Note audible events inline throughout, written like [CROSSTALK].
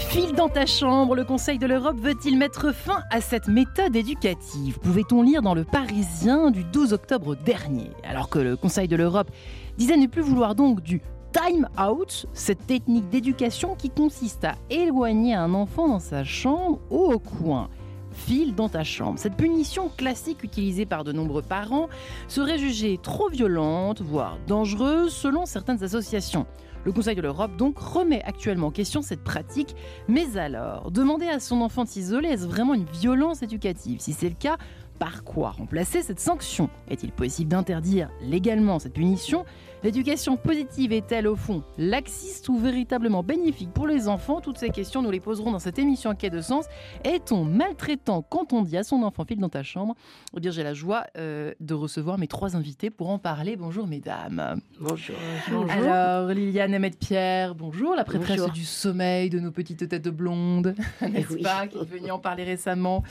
File dans ta chambre, le Conseil de l'Europe veut-il mettre fin à cette méthode éducative? Pouvait-on lire dans le Parisien du 12 octobre dernier? Alors que le Conseil de l'Europe disait ne plus vouloir donc du time out, cette technique d'éducation qui consiste à éloigner un enfant dans sa chambre ou au coin file dans ta chambre. Cette punition classique utilisée par de nombreux parents serait jugée trop violente, voire dangereuse selon certaines associations. Le Conseil de l'Europe donc remet actuellement en question cette pratique. Mais alors, demander à son enfant de s'isoler, est-ce vraiment une violence éducative? Si c'est le cas, par quoi remplacer cette sanction? Est-il possible d'interdire légalement cette punition? L'éducation positive est-elle au fond laxiste ou véritablement bénéfique pour les enfants? Toutes ces questions, nous les poserons dans cette émission quai de sens. Est-on maltraitant quand on dit à son enfant file dans ta chambre? Eh bien, j'ai la joie euh, de recevoir mes trois invités pour en parler. Bonjour, mesdames. Bonjour. bonjour. Alors, Liliane Emmett Pierre, bonjour, la prêtresse du sommeil de nos petites têtes blondes, [LAUGHS] n'est-ce pas, qui est venue en parler récemment.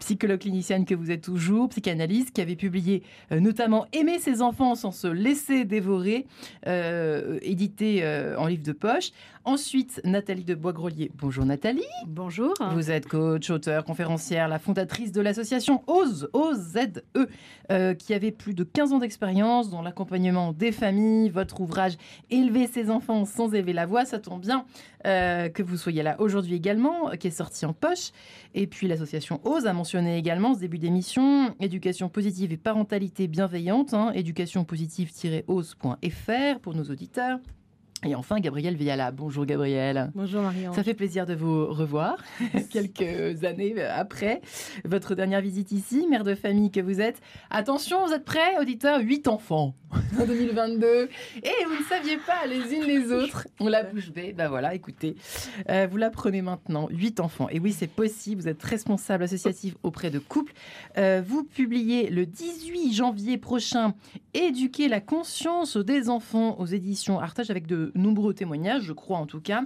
Psychologue clinicienne que vous êtes toujours, psychanalyste, qui avait publié euh, notamment Aimer ses enfants sans se laisser dévorer édité euh, en livre de poche. Ensuite, Nathalie de Bois-Grelier. Bonjour Nathalie. Bonjour. Vous êtes coach, auteur, conférencière, la fondatrice de l'association OZE, O-Z-E, euh, qui avait plus de 15 ans d'expérience dans l'accompagnement des familles. Votre ouvrage Élever ses enfants sans élever la voix, ça tombe bien que vous soyez là aujourd'hui également, qui est sorti en poche. Et puis l'association OZE a mentionné également ce début d'émission, éducation positive et parentalité bienveillante, hein, éducation positive-ose.fr pour nos auditeurs. Et enfin, Gabriel Viala. Bonjour Gabriel. Bonjour Marion. Ça fait plaisir de vous revoir [LAUGHS] quelques années après votre dernière visite ici, mère de famille que vous êtes. Attention, vous êtes prêts, auditeurs 8 enfants [LAUGHS] en 2022. Et vous ne saviez pas les unes les autres. On la bouche bée. Ben voilà, écoutez, euh, vous la prenez maintenant. 8 enfants. Et oui, c'est possible. Vous êtes responsable associatif auprès de couples. Euh, vous publiez le 18 janvier prochain Éduquer la conscience des enfants aux éditions Artage avec de nombreux témoignages, je crois en tout cas.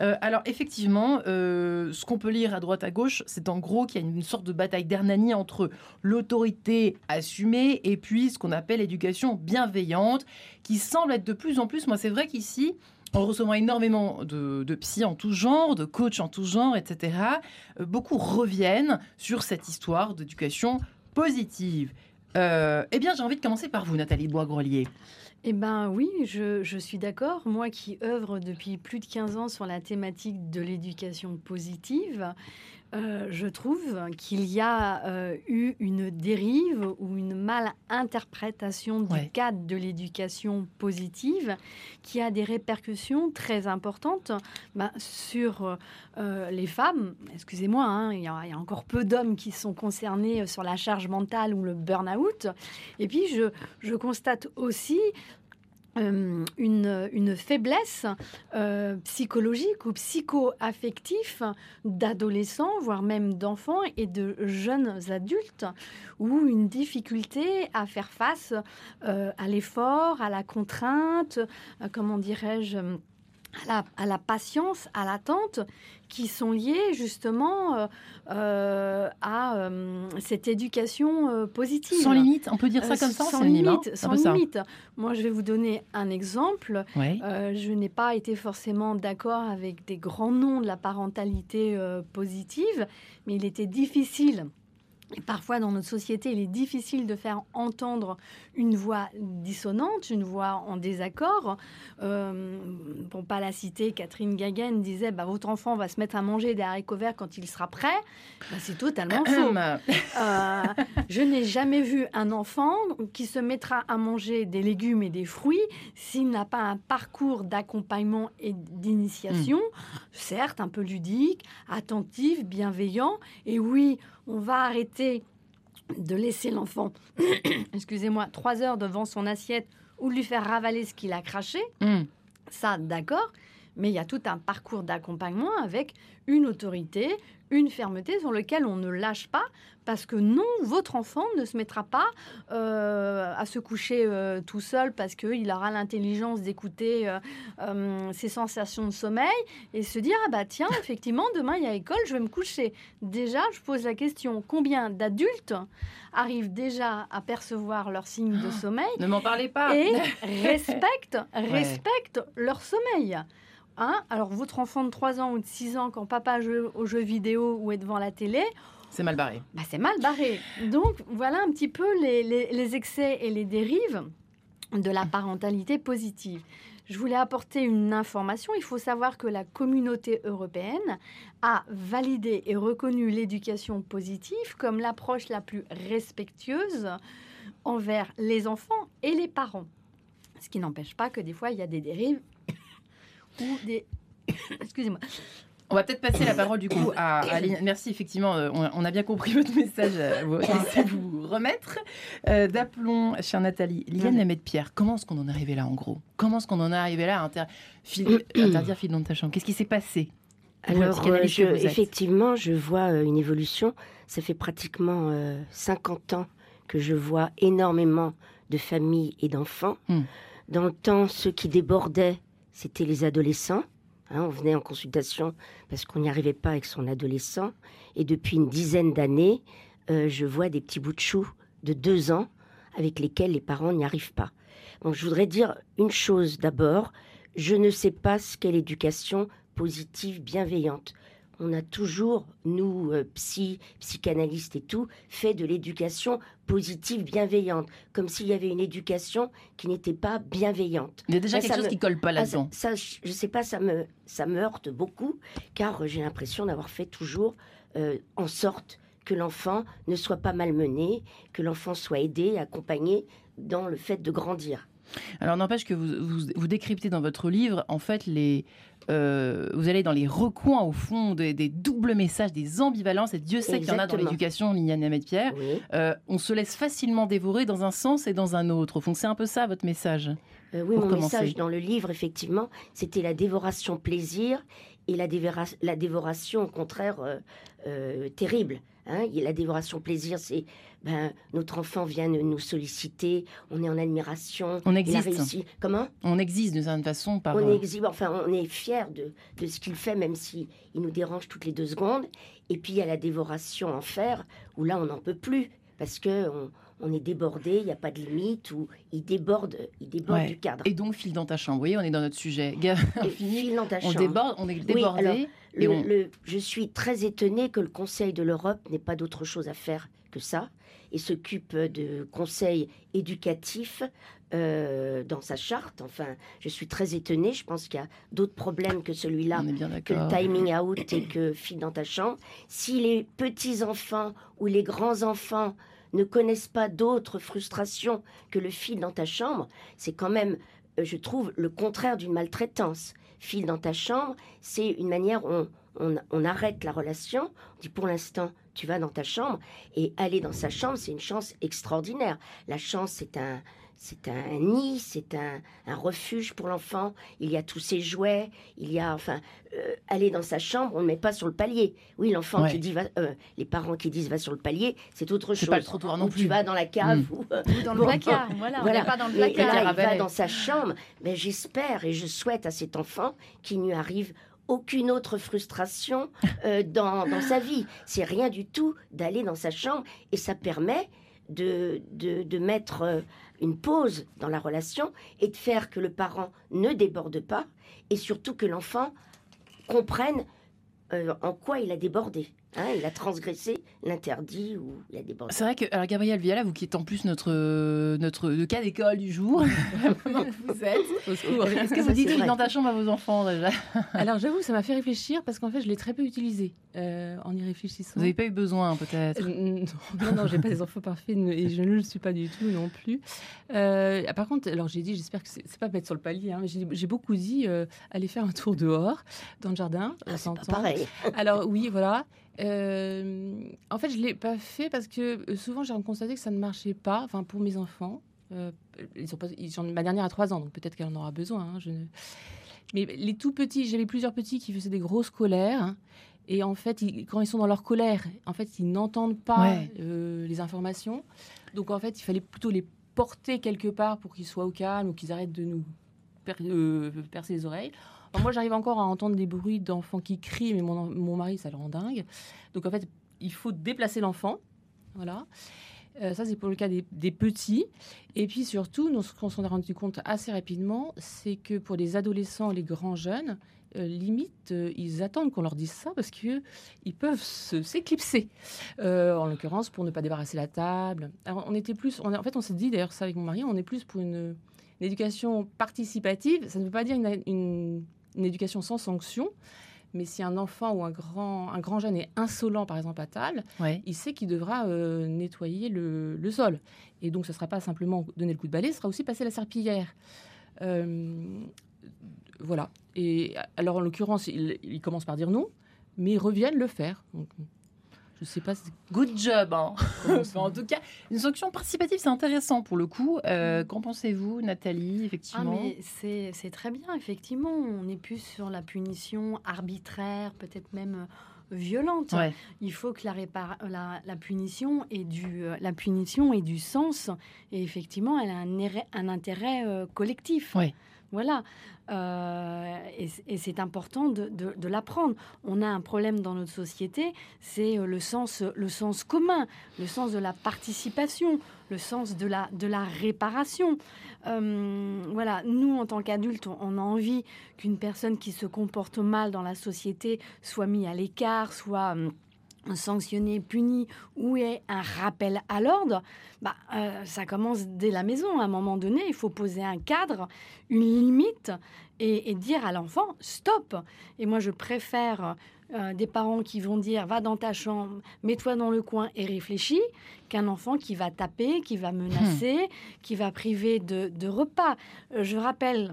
Euh, alors effectivement, ce qu'on peut lire à droite à gauche, c'est en gros qu'il y a une sorte de bataille d'Hernani entre l'autorité assumée et puis ce qu'on appelle l'éducation bienveillante, qui semble être de plus en plus, moi c'est vrai qu'ici, en recevant énormément de, de psy en tout genre, de coachs en tout genre, etc., euh, beaucoup reviennent sur cette histoire d'éducation positive. eh bien, j'ai envie de commencer par vous, Nathalie Bois-Grelier. Eh bien oui, je, je suis d'accord. Moi qui œuvre depuis plus de 15 ans sur la thématique de l'éducation positive, euh, je trouve qu'il y a euh, eu une dérive ou une mal-interprétation du cadre de l'éducation positive qui a des répercussions très importantes bah, sur euh, les femmes. Excusez-moi, hein, il, y a, encore peu d'hommes qui sont concernés sur la charge mentale ou le burn-out. Et puis je, je constate aussi euh, une, faiblesse euh, psychologique ou psycho-affectif d'adolescents, voire même d'enfants et de jeunes adultes, ou une difficulté à faire face euh, à l'effort, à la contrainte, comment dirais-je, à la, patience, à l'attente, qui sont liées justement euh, euh, à euh, cette éducation positive. Sans limite, on peut dire ça comme ça Sans limite, sans limite. Moi, je vais vous donner un exemple. je n'ai pas été forcément d'accord avec des grands noms de la parentalité positive, mais il était difficile parfois, dans notre société, il est difficile de faire entendre une voix dissonante, une voix en désaccord. Euh, pour pas la citer, Catherine Gagen disait bah, Votre enfant va se mettre à manger des haricots verts quand il sera prêt. Bah, c'est totalement faux. Euh, je n'ai jamais vu un enfant qui se mettra à manger des légumes et des fruits s'il n'a pas un parcours d'accompagnement et d'initiation, hmm. certes un peu ludique, attentif, bienveillant. Et oui, on va arrêter de laisser l'enfant, [CLEARS THROAT] excusez-moi, trois heures devant son assiette ou lui faire ravaler ce qu'il a craché. Hmm. Ça, d'accord. Mais il y a tout un parcours d'accompagnement avec une autorité, une fermeté sur lequel on ne lâche pas parce que non, votre enfant ne se mettra pas euh, à se coucher euh, tout seul parce qu'il aura l'intelligence d'écouter euh, ses sensations de sommeil et se dire ah bah tiens effectivement demain il y a école je vais me coucher. Déjà je pose la question combien d'adultes arrivent déjà à percevoir leurs signes de sommeil Ne m'en parlez pas. et [LAUGHS] respectent respectent leur sommeil? Hein? Alors, votre enfant de 3 ans ou de 6 ans, quand papa joue aux jeux vidéo ou est devant la télé, c'est mal barré. Bah, c'est mal barré. Donc, voilà un petit peu les, les, excès et les dérives de la parentalité positive. Je voulais apporter une information. Il faut savoir que la communauté européenne a validé et reconnu l'éducation positive comme l'approche la plus respectueuse envers les enfants et les parents. Ce qui n'empêche pas que des fois, il y a des dérives ou des... [COUGHS] Excusez-moi. On va peut-être passer la parole du coup à, Aline. Merci, effectivement, euh, on, a bien compris [LAUGHS] votre message. Euh, vous, vous remettre. Euh, D'aplomb, chère Nathalie, Liane Lamet Pierre, comment est-ce qu'on en est arrivé là en gros? Comment est-ce qu'on en est arrivé là à inter... [COUGHS] interdire fil dans ta chambre Qu'est-ce qui s'est passé? Alors, effectivement, je vois une évolution. Ça fait pratiquement 50 ans que je vois énormément de familles et d'enfants. Hmm. Dans le temps, ceux qui débordaient, c'était les adolescents. Hein, on venait en consultation parce qu'on n'y arrivait pas avec son adolescent. Et depuis une dizaine d'années, euh, je vois des petits bouts de choux de deux ans avec lesquels les parents n'y arrivent pas. Donc je voudrais dire une chose d'abord. Je ne sais pas ce qu'est l'éducation positive bienveillante on a toujours, nous, euh, psy, psychanalystes et tout, fait de l'éducation positive, bienveillante, comme s'il y avait une éducation qui n'était pas bienveillante. Il y a déjà quelque chose qui colle pas ah, là-dedans. ça, je sais pas, ça me, ça me heurte beaucoup, car j'ai l'impression d'avoir fait toujours euh, en sorte que l'enfant ne soit pas malmené, que l'enfant soit aidé, accompagné dans le fait de grandir. Alors n'empêche que vous, vous, décryptez dans votre livre, en fait, les, euh, vous allez dans les recoins, au fond, des, doubles messages, des ambivalences, et Dieu sait qu'il y en a dans l'éducation, Liliane Hamet Pierre. Euh, on se laisse facilement dévorer dans un sens et dans un autre. Au fond, c'est un peu ça votre message. Euh, oui, mon message dans le livre, effectivement, c'était la dévoration plaisir et la, la dévoration, au contraire, terrible. Hein, la dévoration plaisir, c'est ben, notre enfant vient nous solliciter, on est en admiration. On existe. Comment? On existe d'une certaine façon. Par... On, existe, enfin, on est fier de, de ce qu'il fait, même si il nous dérange toutes les deux secondes. Et puis il y a la dévoration en fer, où là on n'en peut plus, parce que on, est débordé, il n'y a pas de limite, ou il déborde, il déborde du cadre. Et donc, file dans ta chambre, oui, on est dans notre sujet. [LAUGHS] file dans ta chambre. On déborde, on est débordé. je suis très étonnée que le Conseil de l'Europe n'ait pas d'autre chose à faire que ça et s'occupe de conseils éducatifs euh, dans sa charte. Enfin, je suis très étonnée. Je pense qu'il y a d'autres problèmes que celui-là, que le timing out et que fille dans ta chambre. Si les petits-enfants ou les grands-enfants ne connaissent pas d'autres frustrations que le fil dans ta chambre, c'est quand même, euh, je trouve, le contraire d'une maltraitance. Fil dans ta chambre, c'est une manière où on, arrête la relation. On dit pour l'instant, tu vas dans ta chambre. Et aller dans sa chambre, c'est une chance extraordinaire. La chance, c'est un, c'est un nid, c'est un, refuge pour l'enfant. Il y a tous ses jouets, il y a, enfin, euh, aller dans sa chambre, on ne met pas sur le palier. Oui, l'enfant qui dit, euh, les parents qui disent va sur le palier, c'est autre chose. pas le trottoir non plus. Tu vas dans la cave mm. ou, dans le placard. Voilà, on n'est pas dans le placard. il va dans sa chambre. Mais j'espère et je souhaite à cet enfant qu'il n'y arrive aucune autre frustration euh, dans, sa vie. C'est rien du tout d'aller dans sa chambre et ça permet de, de, mettre euh, une pause dans la relation et de faire que le parent ne déborde pas et surtout que l'enfant comprenne euh, en quoi il a débordé. Hein, il a transgressé l'interdit ou il a débordé. C'est vrai que, alors Gabriel Viala, vous qui êtes en plus notre, notre cas d'école du jour, [LAUGHS] [LAUGHS] vous êtes. Est-ce que vous dites dans ta chambre à vos enfants déjà [LAUGHS] Alors j'avoue, ça m'a fait réfléchir parce qu'en fait, je l'ai très peu utilisé euh, en y réfléchissant. Vous n'avez pas eu besoin peut-être? Euh, Non, non, j'ai pas des enfants parfaits et je ne le suis pas du tout non plus. Euh, par contre, alors j'ai dit, j'espère que c'est pas mettre sur le palier, hein, mais j'ai beaucoup dit, aller faire un tour dehors, dans le jardin. Ah, c'est pas pareil. Alors oui, voilà. Euh, en fait, je ne l'ai pas fait parce que euh, souvent, j'ai constaté que ça ne marchait pas, enfin, pour mes enfants. Euh, ils sont pas, ils sont, ma dernière a 3 ans, donc peut-être qu'elle en aura besoin. Hein, je Mais les tout petits, j'avais plusieurs petits qui faisaient des grosses colères. Hein, et en fait, quand ils sont dans leur colère, en fait, ils n'entendent pas les informations. Donc, en fait, il fallait plutôt les porter quelque part pour qu'ils soient au calme ou qu'ils arrêtent de nous percer les oreilles moi, j'arrive encore à entendre des bruits d'enfants qui crient, mais mon, mon, mari, ça le rend dingue. Donc, en fait, il faut déplacer l'enfant. Voilà. Euh, ça, c'est pour le cas des, petits. Et puis surtout, nous, ce qu'on s'en est rendu compte assez rapidement, c'est que pour les adolescents, les grands jeunes, limite, ils attendent qu'on leur dise ça parce qu'ils peuvent s'éclipser. en l'occurrence, pour ne pas débarrasser la table. Alors, on était plus, en fait, on s'est dit d'ailleurs ça avec mon mari, on est plus pour une, éducation participative. Ça ne veut pas dire une éducation sans sanction. Mais si un enfant ou un grand, un grand jeune est insolent, par exemple à table, il sait qu'il devra euh, nettoyer le, sol. Et donc, ce ne sera pas simplement donner le coup de balai, ce sera aussi passer la serpillière. Euh, voilà. Et alors, en l'occurrence, ils il commencent par dire non, mais ils reviennent le faire. Donc, je sais pas. Good job. Hein. [LAUGHS] en tout cas, une sanction participative, c'est intéressant pour le coup. Euh, qu'en pensez-vous, Nathalie Effectivement? Ah, c'est très bien. Effectivement, on est plus sur la punition arbitraire, peut-être même euh, violente. Il faut que la, la, la, punition ait du, euh, la punition ait du sens. Et effectivement, elle a un, un intérêt collectif. Ouais. Voilà. Euh, et, c'est important de, l'apprendre. On a un problème dans notre société, c'est euh, le sens, commun, le sens de la participation, le sens de la, de la réparation. Euh, voilà, nous, en tant qu'adultes, on, a envie qu'une personne qui se comporte mal dans la société soit mise à l'écart, soit sanctionné, puni, ou est un rappel à l'ordre, bah, euh, ça commence dès la maison. À un moment donné, il faut poser un cadre, une limite, et, dire à l'enfant stop. Et moi, je préfère euh, des parents qui vont dire va dans ta chambre, mets-toi dans le coin et réfléchis, qu'un enfant qui va taper, qui va menacer, qui va priver de, de repas. Euh, je rappelle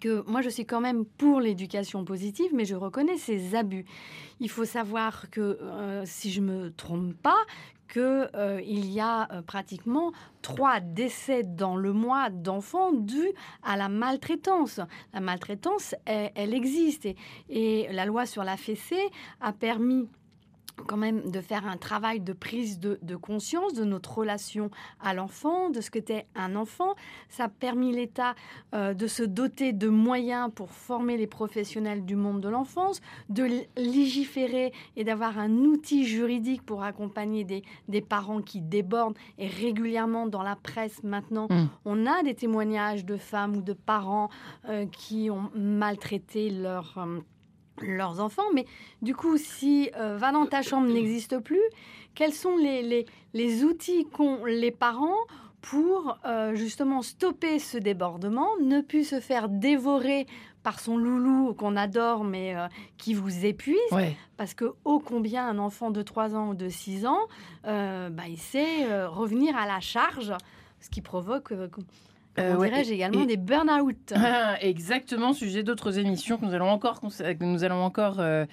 que moi je suis quand même pour l'éducation positive, mais je reconnais ces abus. Il faut savoir que, euh, si je me trompe pas, qu'il euh, y a euh, pratiquement trois décès dans le mois d'enfants dus à la maltraitance. La maltraitance, elle, existe. Et, et, la loi sur la fessée a permis quand même de faire un travail de prise de, conscience de notre relation à l'enfant, de ce qu'était un enfant. Ça a permis l'État euh, de se doter de moyens pour former les professionnels du monde de l'enfance, de légiférer et d'avoir un outil juridique pour accompagner des, des, parents qui débordent. Et régulièrement dans la presse maintenant, mmh. on a des témoignages de femmes ou de parents euh, qui ont maltraité leur... Euh, leurs enfants. Mais du coup, si euh, Va dans ta chambre n'existe plus, quels sont les, les, outils qu'ont les parents pour euh, justement stopper ce débordement, ne plus se faire dévorer par son loulou qu'on adore mais euh, qui vous épuise? Parce que ô combien un enfant de 3 ans ou de 6 ans bah, il sait revenir à la charge ce qui provoque euh, dirais-je également des burn-out. [LAUGHS] Exactement, sujet d'autres émissions que nous allons encore, que nous allons encore, euh,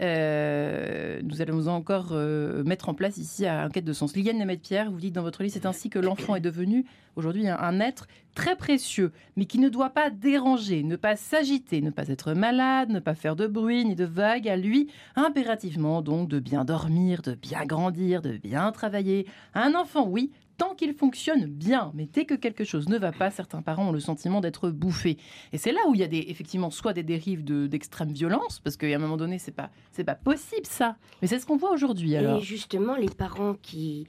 euh, nous allons encore euh, mettre en place ici à Enquête de Sens. Liliane Nemeth-Pierre, vous dites dans votre livre, c'est ainsi que l'enfant est devenu aujourd'hui un, un, être très précieux, mais qui ne doit pas déranger, ne pas s'agiter, ne pas être malade, ne pas faire de bruit ni de vagues. À lui, impérativement donc de bien dormir, de bien grandir, de bien travailler. Un enfant, oui, tant qu'il fonctionne bien. Mais dès que quelque chose ne va pas, certains parents ont le sentiment d'être bouffés. Et c'est là où il y a des, effectivement soit des dérives d'extrême violence, parce qu'à un moment donné, c'est pas, c'est pas possible ça. Mais c'est ce qu'on voit aujourd'hui. Et justement, les parents qui,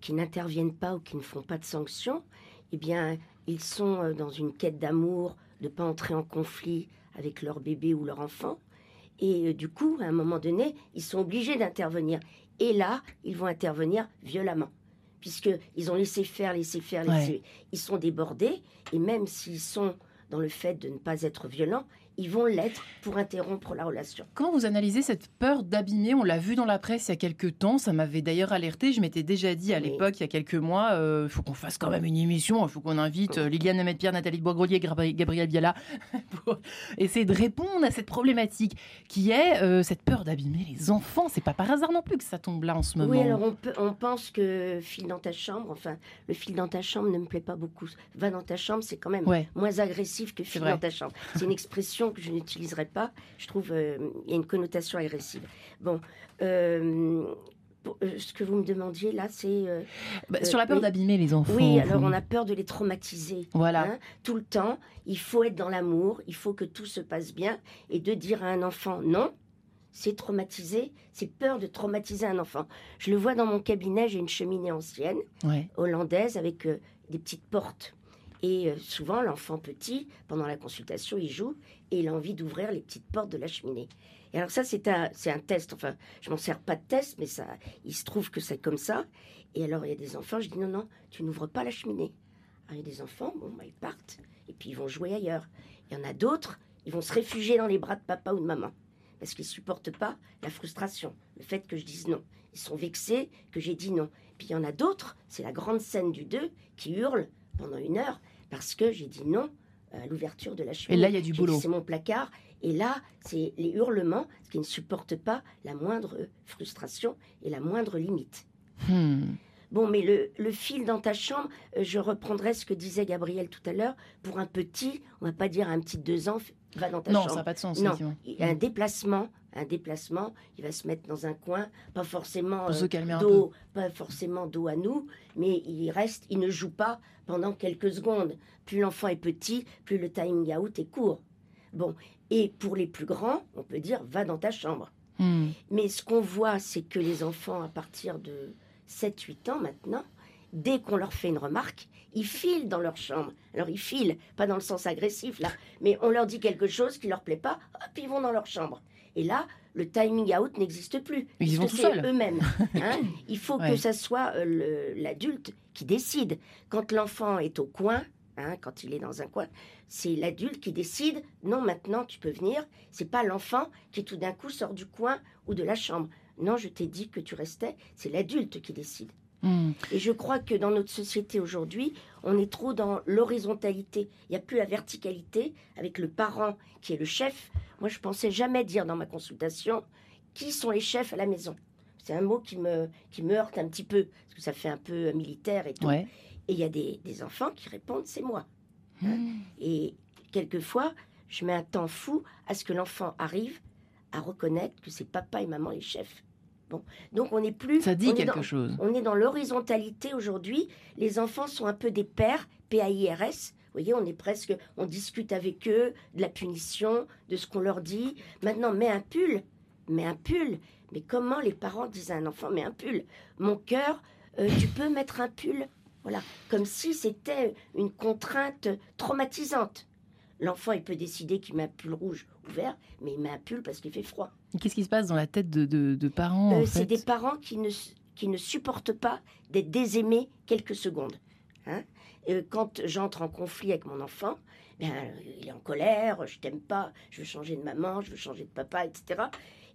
qui n'interviennent pas ou qui ne font pas de sanctions, eh bien, ils sont euh, dans une quête d'amour, de ne pas entrer en conflit avec leur bébé ou leur enfant. Et euh, du coup, à un moment donné, ils sont obligés d'intervenir. Et là, ils vont intervenir violemment puisqu'ils ont laissé faire, laissé faire, laissé... Ils sont débordés, et même s'ils sont dans le fait de ne pas être violents, ils vont l'être pour interrompre la relation. Quand vous analysez cette peur d'abîmer, on l'a vu dans la presse il y a quelques temps, ça m'avait d'ailleurs alerté, je m'étais déjà dit à l'époque, il y a quelques mois, il euh, faut qu'on fasse quand même une émission, il faut qu'on invite euh, Liliane Nemeth-Pierre, Nathalie de Boisgrelier, Gabriel Biala, [LAUGHS] pour essayer de répondre à cette problématique qui est euh, cette peur d'abîmer les enfants. C'est pas par hasard non plus que ça tombe là en ce moment. Oui, alors on, on pense que fil dans ta chambre, enfin, le fil dans ta chambre ne me plaît pas beaucoup. Va dans ta chambre, c'est quand même moins agressif que fil dans ta chambre. C'est une expression que je n'utiliserai pas. Je trouve qu'il euh, y a une connotation agressive. Bon, euh, euh, ce que vous me demandiez là, c'est bah, sur la peur d'abîmer les enfants. Oui, alors on a peur de les traumatiser. Voilà. Hein, tout le temps, il faut être dans l'amour, il faut que tout se passe bien, et de dire à un enfant non, c'est traumatiser, c'est peur de traumatiser un enfant. Je le vois dans mon cabinet, j'ai une cheminée ancienne, hollandaise, avec des petites portes. Et euh, souvent, l'enfant petit, pendant la consultation, il joue et il a envie d'ouvrir les petites portes de la cheminée. Et alors ça, c'est un, test. Enfin, je m'en sers pas de test, mais ça, il se trouve que c'est comme ça. Et alors, il y a des enfants, je dis non, non, tu n'ouvres pas la cheminée. Alors, il y a des enfants, bon, bah, ils partent et puis ils vont jouer ailleurs. Il y en a d'autres, ils vont se réfugier dans les bras de papa ou de maman parce qu'ils supportent pas la frustration, le fait que je dise non. Ils sont vexés que j'ai dit non. Puis il y en a d'autres, c'est la grande scène du 2, qui hurlent pendant une heure parce que j'ai dit non à l'ouverture de la cheminée. Et là, il y a du boulot. C'est mon placard. Et là, c'est les hurlements qui ne supportent pas la moindre frustration et la moindre limite. Hmm. Bon, mais le, fil dans ta chambre, euh, je reprendrai ce que disait Gabriel tout à l'heure. Pour un petit, on va pas dire un petit deux ans, va dans ta chambre. Non, ça n'a pas de sens. Non, un déplacement, un déplacement, il va se mettre dans un coin, pas forcément euh, dos, pas forcément dos à nous, mais il reste, il ne joue pas pendant quelques secondes. Plus l'enfant est petit, plus le timing out est court. Bon, et pour les plus grands, on peut dire va dans ta chambre. Hmm. Mais ce qu'on voit, c'est que les enfants à partir de 7-8 ans maintenant, dès qu'on leur fait une remarque, ils filent dans leur chambre. Alors ils filent, pas dans le sens agressif là, mais on leur dit quelque chose qui leur plaît pas, hop, ils vont dans leur chambre. Et là, le timing out n'existe plus. Ils vont eux-mêmes. [LAUGHS] Hein. Il faut que ça soit euh, l'adulte qui décide. Quand l'enfant est au coin, hein, quand il est dans un coin, c'est l'adulte qui décide. Non, maintenant tu peux venir. C'est pas l'enfant qui tout d'un coup sort du coin ou de la chambre. Non, je t'ai dit que tu restais. C'est l'adulte qui décide. Et je crois que dans notre société aujourd'hui, on est trop dans l'horizontalité. Il n'y a plus la verticalité avec le parent qui est le chef. Moi, je pensais jamais dire dans ma consultation qui sont les chefs à la maison? C'est un mot qui me, qui me heurte un petit peu, parce que ça fait un peu militaire et tout. Et il y a des, enfants qui répondent c'est moi. Hein? Hmm. Et quelquefois, je mets un temps fou à ce que l'enfant arrive à reconnaître que c'est papa et maman les chefs. Donc on n'est plus. Ça dit quelque chose. On est dans l'horizontalité aujourd'hui. Les enfants sont un peu des pères, P-A-I-R-S. Vous voyez, on est presque, on discute avec eux de la punition, de ce qu'on leur dit. Maintenant, mets un pull, mets un pull. Mais comment les parents disent à un enfant, mets un pull? Mon cœur, euh, tu peux mettre un pull Voilà, comme si c'était une contrainte traumatisante. L'enfant, il peut décider qu'il met un pull rouge ou vert, mais il met un pull parce qu'il fait froid. Qu'est-ce qui se passe dans la tête de, parents euh, C'est des parents qui ne, qui ne supportent pas d'être désaimés quelques secondes. Hein euh, quand j'entre en conflit avec mon enfant, ben, il est en colère, je t'aime pas, je veux changer de maman, je veux changer de papa, etc.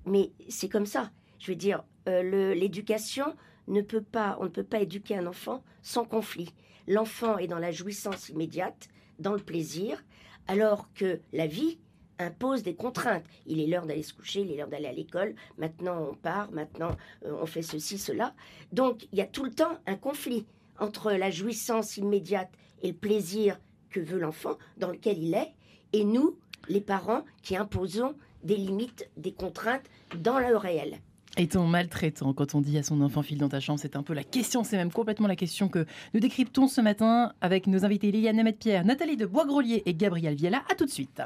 Mais c'est comme ça. Je veux dire, euh, l'éducation ne peut pas, on ne peut pas éduquer un enfant sans conflit. L'enfant est dans la jouissance immédiate, dans le plaisir, alors que la vie impose des contraintes. Il est l'heure d'aller se coucher, il est l'heure d'aller à l'école, maintenant on part, maintenant euh, on fait ceci, cela. Donc il y a tout le temps un conflit entre la jouissance immédiate et le plaisir que veut l'enfant, dans lequel il est, et nous, les parents, qui imposons des limites, des contraintes dans le réel. Est-on maltraitant quand on dit à son enfant file dans ta chambre C'est un peu la question, c'est même complètement la question que nous décryptons ce matin avec nos invités Liliane Nemeth-Pierre, Nathalie de Boisgrelier et Gabriel Viella. A tout de suite.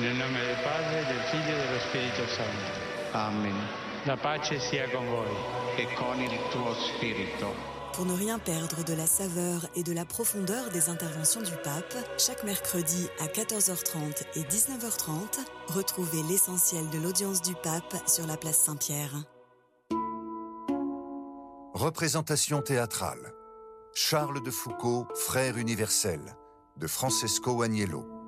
Nel nome del Padre, del Figlio e dello Spirito Santo. Amen. La pace sia con voi. E con il tuo spirito. Pour ne rien perdre de la saveur et de la profondeur des interventions du pape, chaque mercredi à 14h30 et 19h30, retrouvez l'essentiel de l'audience du pape sur la place Saint-Pierre. Représentation théâtrale. Charles de Foucault, frère universel, de Francesco Agnello.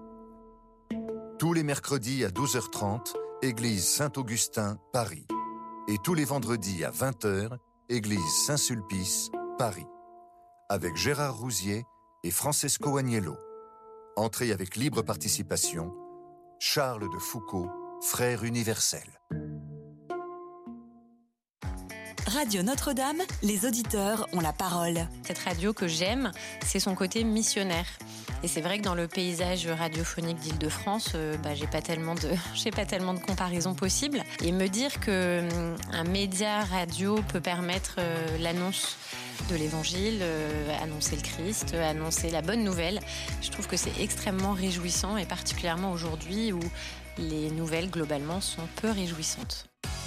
Tous les mercredis à 12h30, église Saint-Augustin, Paris. Et tous les vendredis à 20h, église Saint-Sulpice, Paris, avec Gérard Rousier et Francesco Agnello. Entrée avec libre participation, Charles de Foucault, frère universel. Radio Notre-Dame, les auditeurs ont la parole. Cette radio que j'aime, c'est son côté missionnaire. Et c'est vrai que dans le paysage radiophonique d'Île-de-France, euh, bah, j'ai pas tellement de, [LAUGHS] j'ai pas comparaisons possibles. Et me dire que hum, un média radio peut permettre euh, l'annonce de l'évangile, euh, annoncer le Christ, annoncer la bonne nouvelle. Je trouve que c'est extrêmement réjouissant et particulièrement aujourd'hui où les nouvelles globalement sont peu réjouissantes.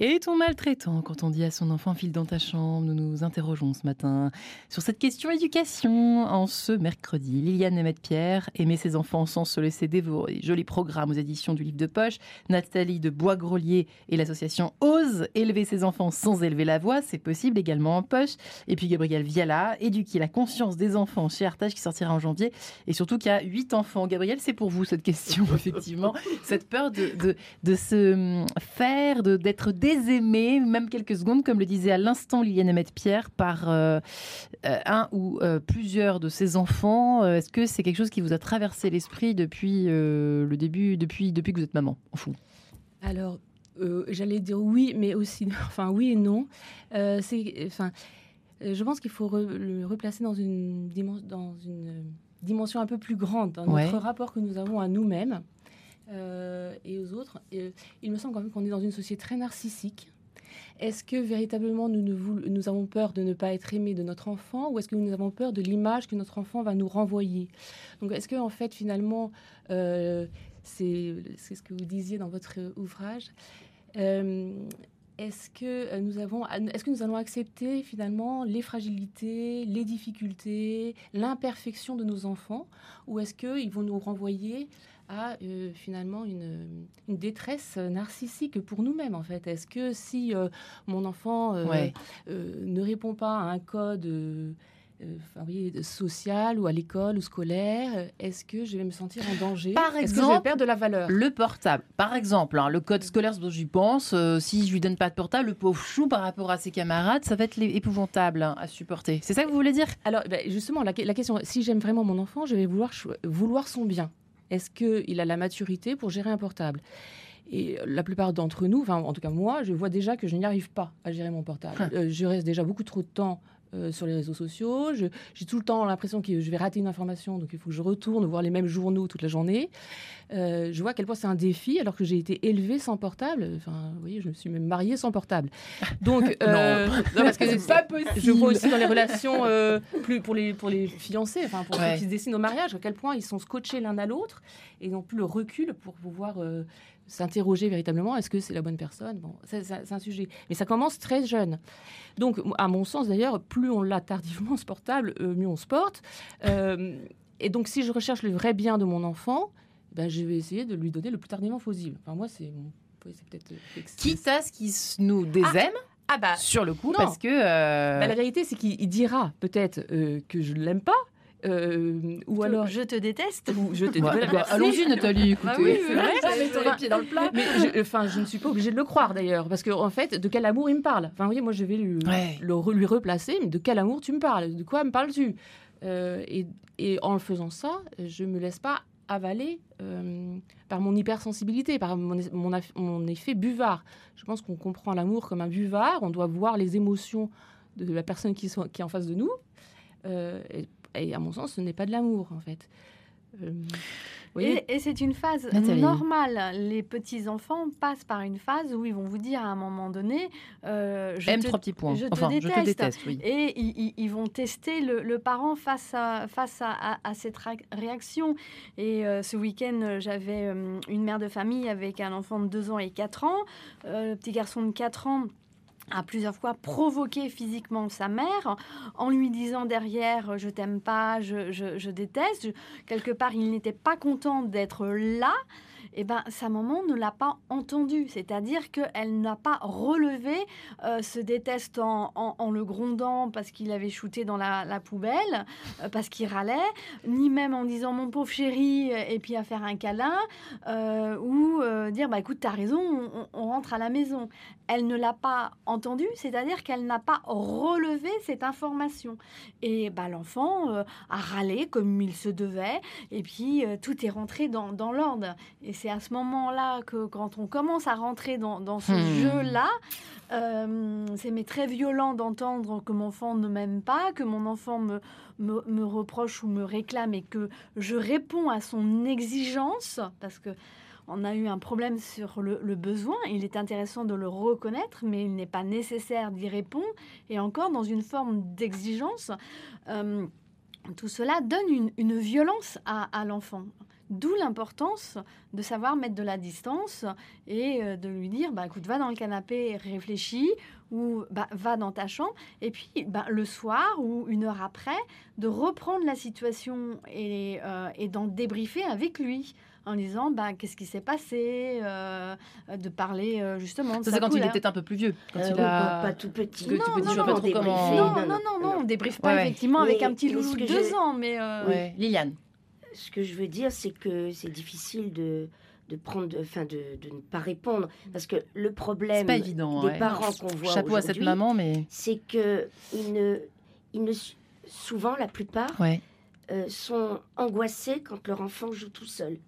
Est-on maltraitant quand on dit à son enfant file dans ta chambre Nous nous interrogeons ce matin sur cette question éducation en ce mercredi. Liliane Nemeth-Pierre, aimer ses enfants sans se laisser dévorer. Joli programme aux éditions du livre de poche. Nathalie de Bois-Grolier et l'association Ose, élever ses enfants sans élever la voix, c'est possible également en poche. Et puis Gabriel Viala, éduquer la conscience des enfants chez Artage qui sortira en janvier. Et surtout qu'il y a huit enfants. Gabriel, c'est pour vous cette question, [LAUGHS] effectivement. cette peur de, de, de se faire, d'être aimer, même quelques secondes, comme le disait à l'instant Liliane Ahmed-Pierre, par euh, euh, un ou euh, plusieurs de ses enfants. Est-ce que c'est quelque chose qui vous a traversé l'esprit depuis le début, depuis, depuis que vous êtes maman, en fou Alors, j'allais dire oui, mais aussi, [LAUGHS] enfin oui et non. c'est, enfin, je pense qu'il faut le replacer dans une, dans une dimension un peu plus grande, dans notre rapport que nous avons à nous-mêmes. Euh, et aux autres. Euh, il me semble quand même qu'on est dans une société très narcissique. Est-ce que véritablement nous, avons peur de ne pas être aimé de notre enfant ou est-ce que nous avons peur de l'image que notre enfant va nous renvoyer? Donc est-ce que en fait finalement euh, c'est ce que vous disiez dans votre ouvrage est-ce que nous avons, est-ce que nous allons accepter finalement les fragilités, les difficultés, l'imperfection de nos enfants, ou est-ce qu'ils vont nous renvoyer à euh, finalement une, détresse narcissique pour nous-mêmes en fait? Est-ce que si euh, mon enfant euh, ne répond pas à un code social ou à l'école ou scolaire, est-ce que je vais me sentir en danger? Par exemple, est-ce que je vais perdre de la valeur? Le portable, par exemple, hein, le code scolaire, ce dont j'y pense, si je lui donne pas de portable, le pauvre chou par rapport à ses camarades, ça va être épouvantable hein, à supporter. C'est ça que vous voulez dire? Alors, ben, justement, la, la, question, si j'aime vraiment mon enfant, je vais vouloir, vouloir son bien. Est-ce qu'il a la maturité pour gérer un portable? Et la plupart d'entre nous, enfin en tout cas moi, je vois déjà que je n'y arrive pas à gérer mon portable. Hein. Euh, je reste déjà beaucoup trop de temps euh, sur les réseaux sociaux. J'ai tout le temps l'impression que je vais rater une information, donc il faut que je retourne voir les mêmes journaux toute la journée. Euh, je vois à quel point c'est un défi, alors que j'ai été élevée sans portable. Enfin, vous voyez, je me suis même mariée sans portable. Donc, [LAUGHS] euh, [LAUGHS] non. parce que c'est pas possible. Je vois aussi dans les relations [LAUGHS] plus pour les pour les fiancés, enfin pour ceux qui se dessinent au mariage, à quel point ils sont scotchés l'un à l'autre et n'ont plus le recul pour pouvoir s'interroger véritablement est-ce que c'est la bonne personne? Bon, c'est un sujet. Mais ça commence très jeune. Donc, à mon sens d'ailleurs, plus on l'a tardivement [LAUGHS] ce portable, euh, mieux on se porte. Euh, et donc, si je recherche le vrai bien de mon enfant, ben, je vais essayer de lui donner le plus tardivement possible. Enfin, moi, c'est peut-être. Euh, Quitte à ce qu'il nous désaime. Ah, bah, sur le coup, parce que. Bah, la vérité, c'est qu'il dira peut-être que je ne l'aime pas, euh, ou alors je te déteste. Ou je te Allons-y Nathalie, écoutez. Ah oui, c'est vrai. les pieds dans le plat. Mais je, enfin, je ne suis pas obligée de le croire d'ailleurs, parce qu'en en fait, de quel amour il me parle? Enfin, oui, moi je vais lui, le, lui replacer, mais de quel amour tu me parles? De quoi me parles-tu euh, et, et, en le faisant ça, je me laisse pas avaler euh, par mon hypersensibilité, par mon, mon, effet buvard. Je pense qu'on comprend l'amour comme un buvard. On doit voir les émotions de la personne qui, sont, qui est en face de nous. Euh, et à mon sens, ce n'est pas de l'amour, en fait. Euh, et, c'est une phase normale. Les petits enfants passent par une phase où ils vont vous dire à un moment donné, euh, je, te, trois petits points. Je, te déteste. Et ils, vont tester le, parent face à face à, cette réaction. Et euh, ce week-end, j'avais une mère de famille avec un enfant de 2 ans et 4 ans, le petit garçon de 4 ans a plusieurs fois provoqué physiquement sa mère en lui disant derrière je t'aime pas, je, je déteste. quelque part, il n'était pas content d'être là eh ben, sa maman ne l'a pas entendu. C'est-à-dire qu'elle n'a pas relevé euh, ce déteste en, le grondant parce qu'il avait shooté dans la, poubelle, euh, parce qu'il râlait, ni même en disant mon pauvre chéri euh, et puis à faire un câlin, ou dire bah écoute, t'as raison, on, rentre à la maison. Elle ne l'a pas entendu, c'est-à-dire qu'elle n'a pas relevé cette information. Et bah, l'enfant a râlé comme il se devait, et puis tout est rentré dans, dans l'ordre. Et c'est à ce moment-là que quand on commence à rentrer dans, dans ce hmm. jeu-là, euh, c'est mais très violent d'entendre que mon enfant ne m'aime pas, que mon enfant me, me, me, reproche ou me réclame et que je réponds à son exigence, parce que on a eu un problème sur le, besoin. Il est intéressant de le reconnaître, mais il n'est pas nécessaire d'y répondre. Et encore, dans une forme d'exigence, euh, tout cela donne une, violence à, l'enfant. D'où l'importance de savoir mettre de la distance et euh, de lui dire, bah, écoute, va dans le canapé, réfléchis, ou bah, va dans ta chambre. Et puis, bah, le soir ou une heure après, de reprendre la situation et, euh, et d'en débriefer avec lui en disant bah, qu'est-ce qui s'est passé, euh, de parler euh, justement. Ça, c'est quand il était un peu plus vieux. Quand il a... pas, tout petit. Non, non, non, non, non, non, non, on débriefe pas effectivement avec un petit loulou de deux ans. Mais euh... Liliane. Ce que je veux dire, c'est que c'est difficile de de prendre, enfin de, de, ne pas répondre, parce que le problème pas évident, des parents qu'on voit Chapeau à cette maman, mais c'est que ils ne, ils ne, souvent la plupart euh, sont angoissés quand leur enfant joue tout seul.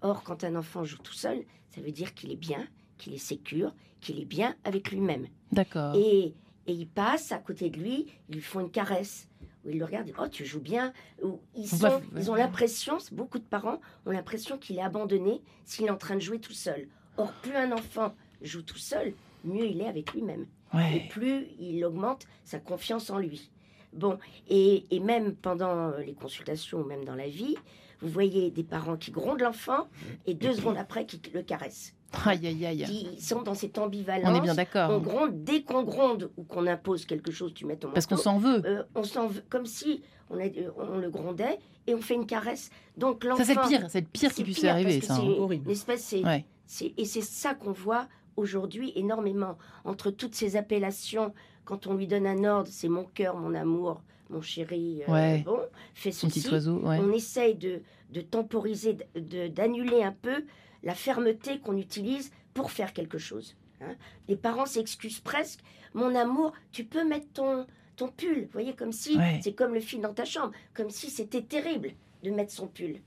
Or, quand un enfant joue tout seul, ça veut dire qu'il est bien, qu'il est sécure, qu'il est bien avec lui-même. D'accord. Et, et il passe à côté de lui, ils lui font une caresse, ou ils le regardent, oh tu joues bien. Ou ils, sont, ils ont l'impression, beaucoup de parents ont l'impression qu'il est abandonné s'il est en train de jouer tout seul. Or, plus un enfant joue tout seul, mieux il est avec lui-même. Et plus il augmente sa confiance en lui. Bon, et, et, même pendant les consultations, même dans la vie, vous voyez des parents qui grondent l'enfant et deux secondes après qui le caressent. Aïe, aïe, aïe. Qui sont dans cette ambivalence. On est bien d'accord. On gronde dès qu'on gronde ou qu'on impose quelque chose, tu mets ton Parce qu'on s'en veut. Euh, on s'en veut, comme si on, euh, on, le grondait et on fait une caresse. Donc l'enfant. Ça c'est le pire, c'est le pire qui puisse arriver, ça. C'est horrible. L'espèce, c'est et c'est ça qu'on voit aujourd'hui énormément entre toutes ces appellations. Quand on lui donne un ordre, c'est mon cœur, mon amour, mon chéri, euh, bon, fais ceci. On essaye de, de temporiser, d'annuler un peu la fermeté qu'on utilise pour faire quelque chose. Hein. Les parents s'excusent presque. Mon amour, tu peux mettre ton, ton pull. Vous voyez, comme si c'est comme le fil dans ta chambre, comme si c'était terrible de mettre son pull.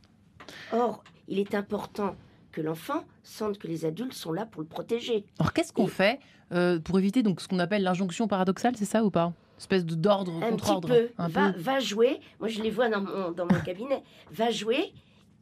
Or, il est important que l'enfant sente que les adultes sont là pour le protéger. Alors, qu'est-ce qu'on fait euh, pour éviter donc ce qu'on appelle l'injonction paradoxale, c'est ça ou pas? Espèce de d'ordre contre ordre. Peu. Un va, peu. va jouer. Moi, je les vois dans mon, dans mon cabinet. Va jouer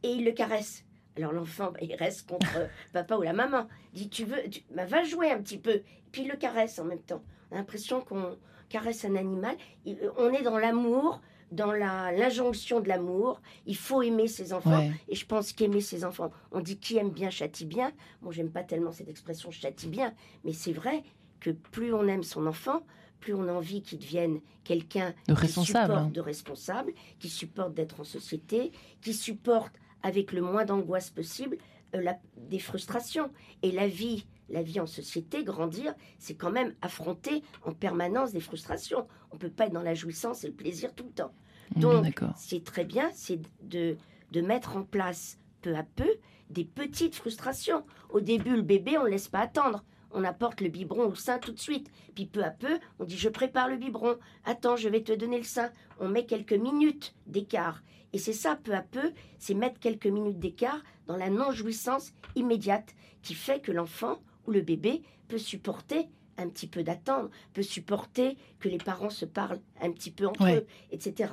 et il le caresse. Alors l'enfant, bah, il reste contre [LAUGHS] papa ou la maman. Dit tu veux, tu, bah, va jouer un petit peu. Puis il le caresse en même temps. On a l'impression qu'on caresse un animal. Euh, on est dans l'amour, dans l'injonction de l'amour. Il faut aimer ses enfants. Et je pense qu'aimer ses enfants, on dit qui aime bien châtie bien? Moi, j'aime pas tellement cette expression châtie bien, mais c'est vrai que plus on aime son enfant, plus on a envie qu'il devienne quelqu'un de responsable, supporte, de responsable, qui supporte d'être en société, qui supporte avec le moins d'angoisse possible euh, la, des frustrations. Et la vie, la vie en société, grandir, c'est quand même affronter en permanence des frustrations. On peut pas être dans la jouissance et le plaisir tout le temps. Donc, c'est très bien, c'est de, de mettre en place peu à peu des petites frustrations. Au début, le bébé, on ne laisse pas attendre on apporte le biberon au sein tout de suite. Puis peu à peu, on dit je prépare le biberon. Attends, je vais te donner le sein. On met quelques minutes d'écart. Et c'est ça, peu à peu, c'est mettre quelques minutes d'écart dans la non-jouissance immédiate qui fait que l'enfant ou le bébé peut supporter un petit peu d'attendre, peut supporter que les parents se parlent un petit peu entre eux, etc.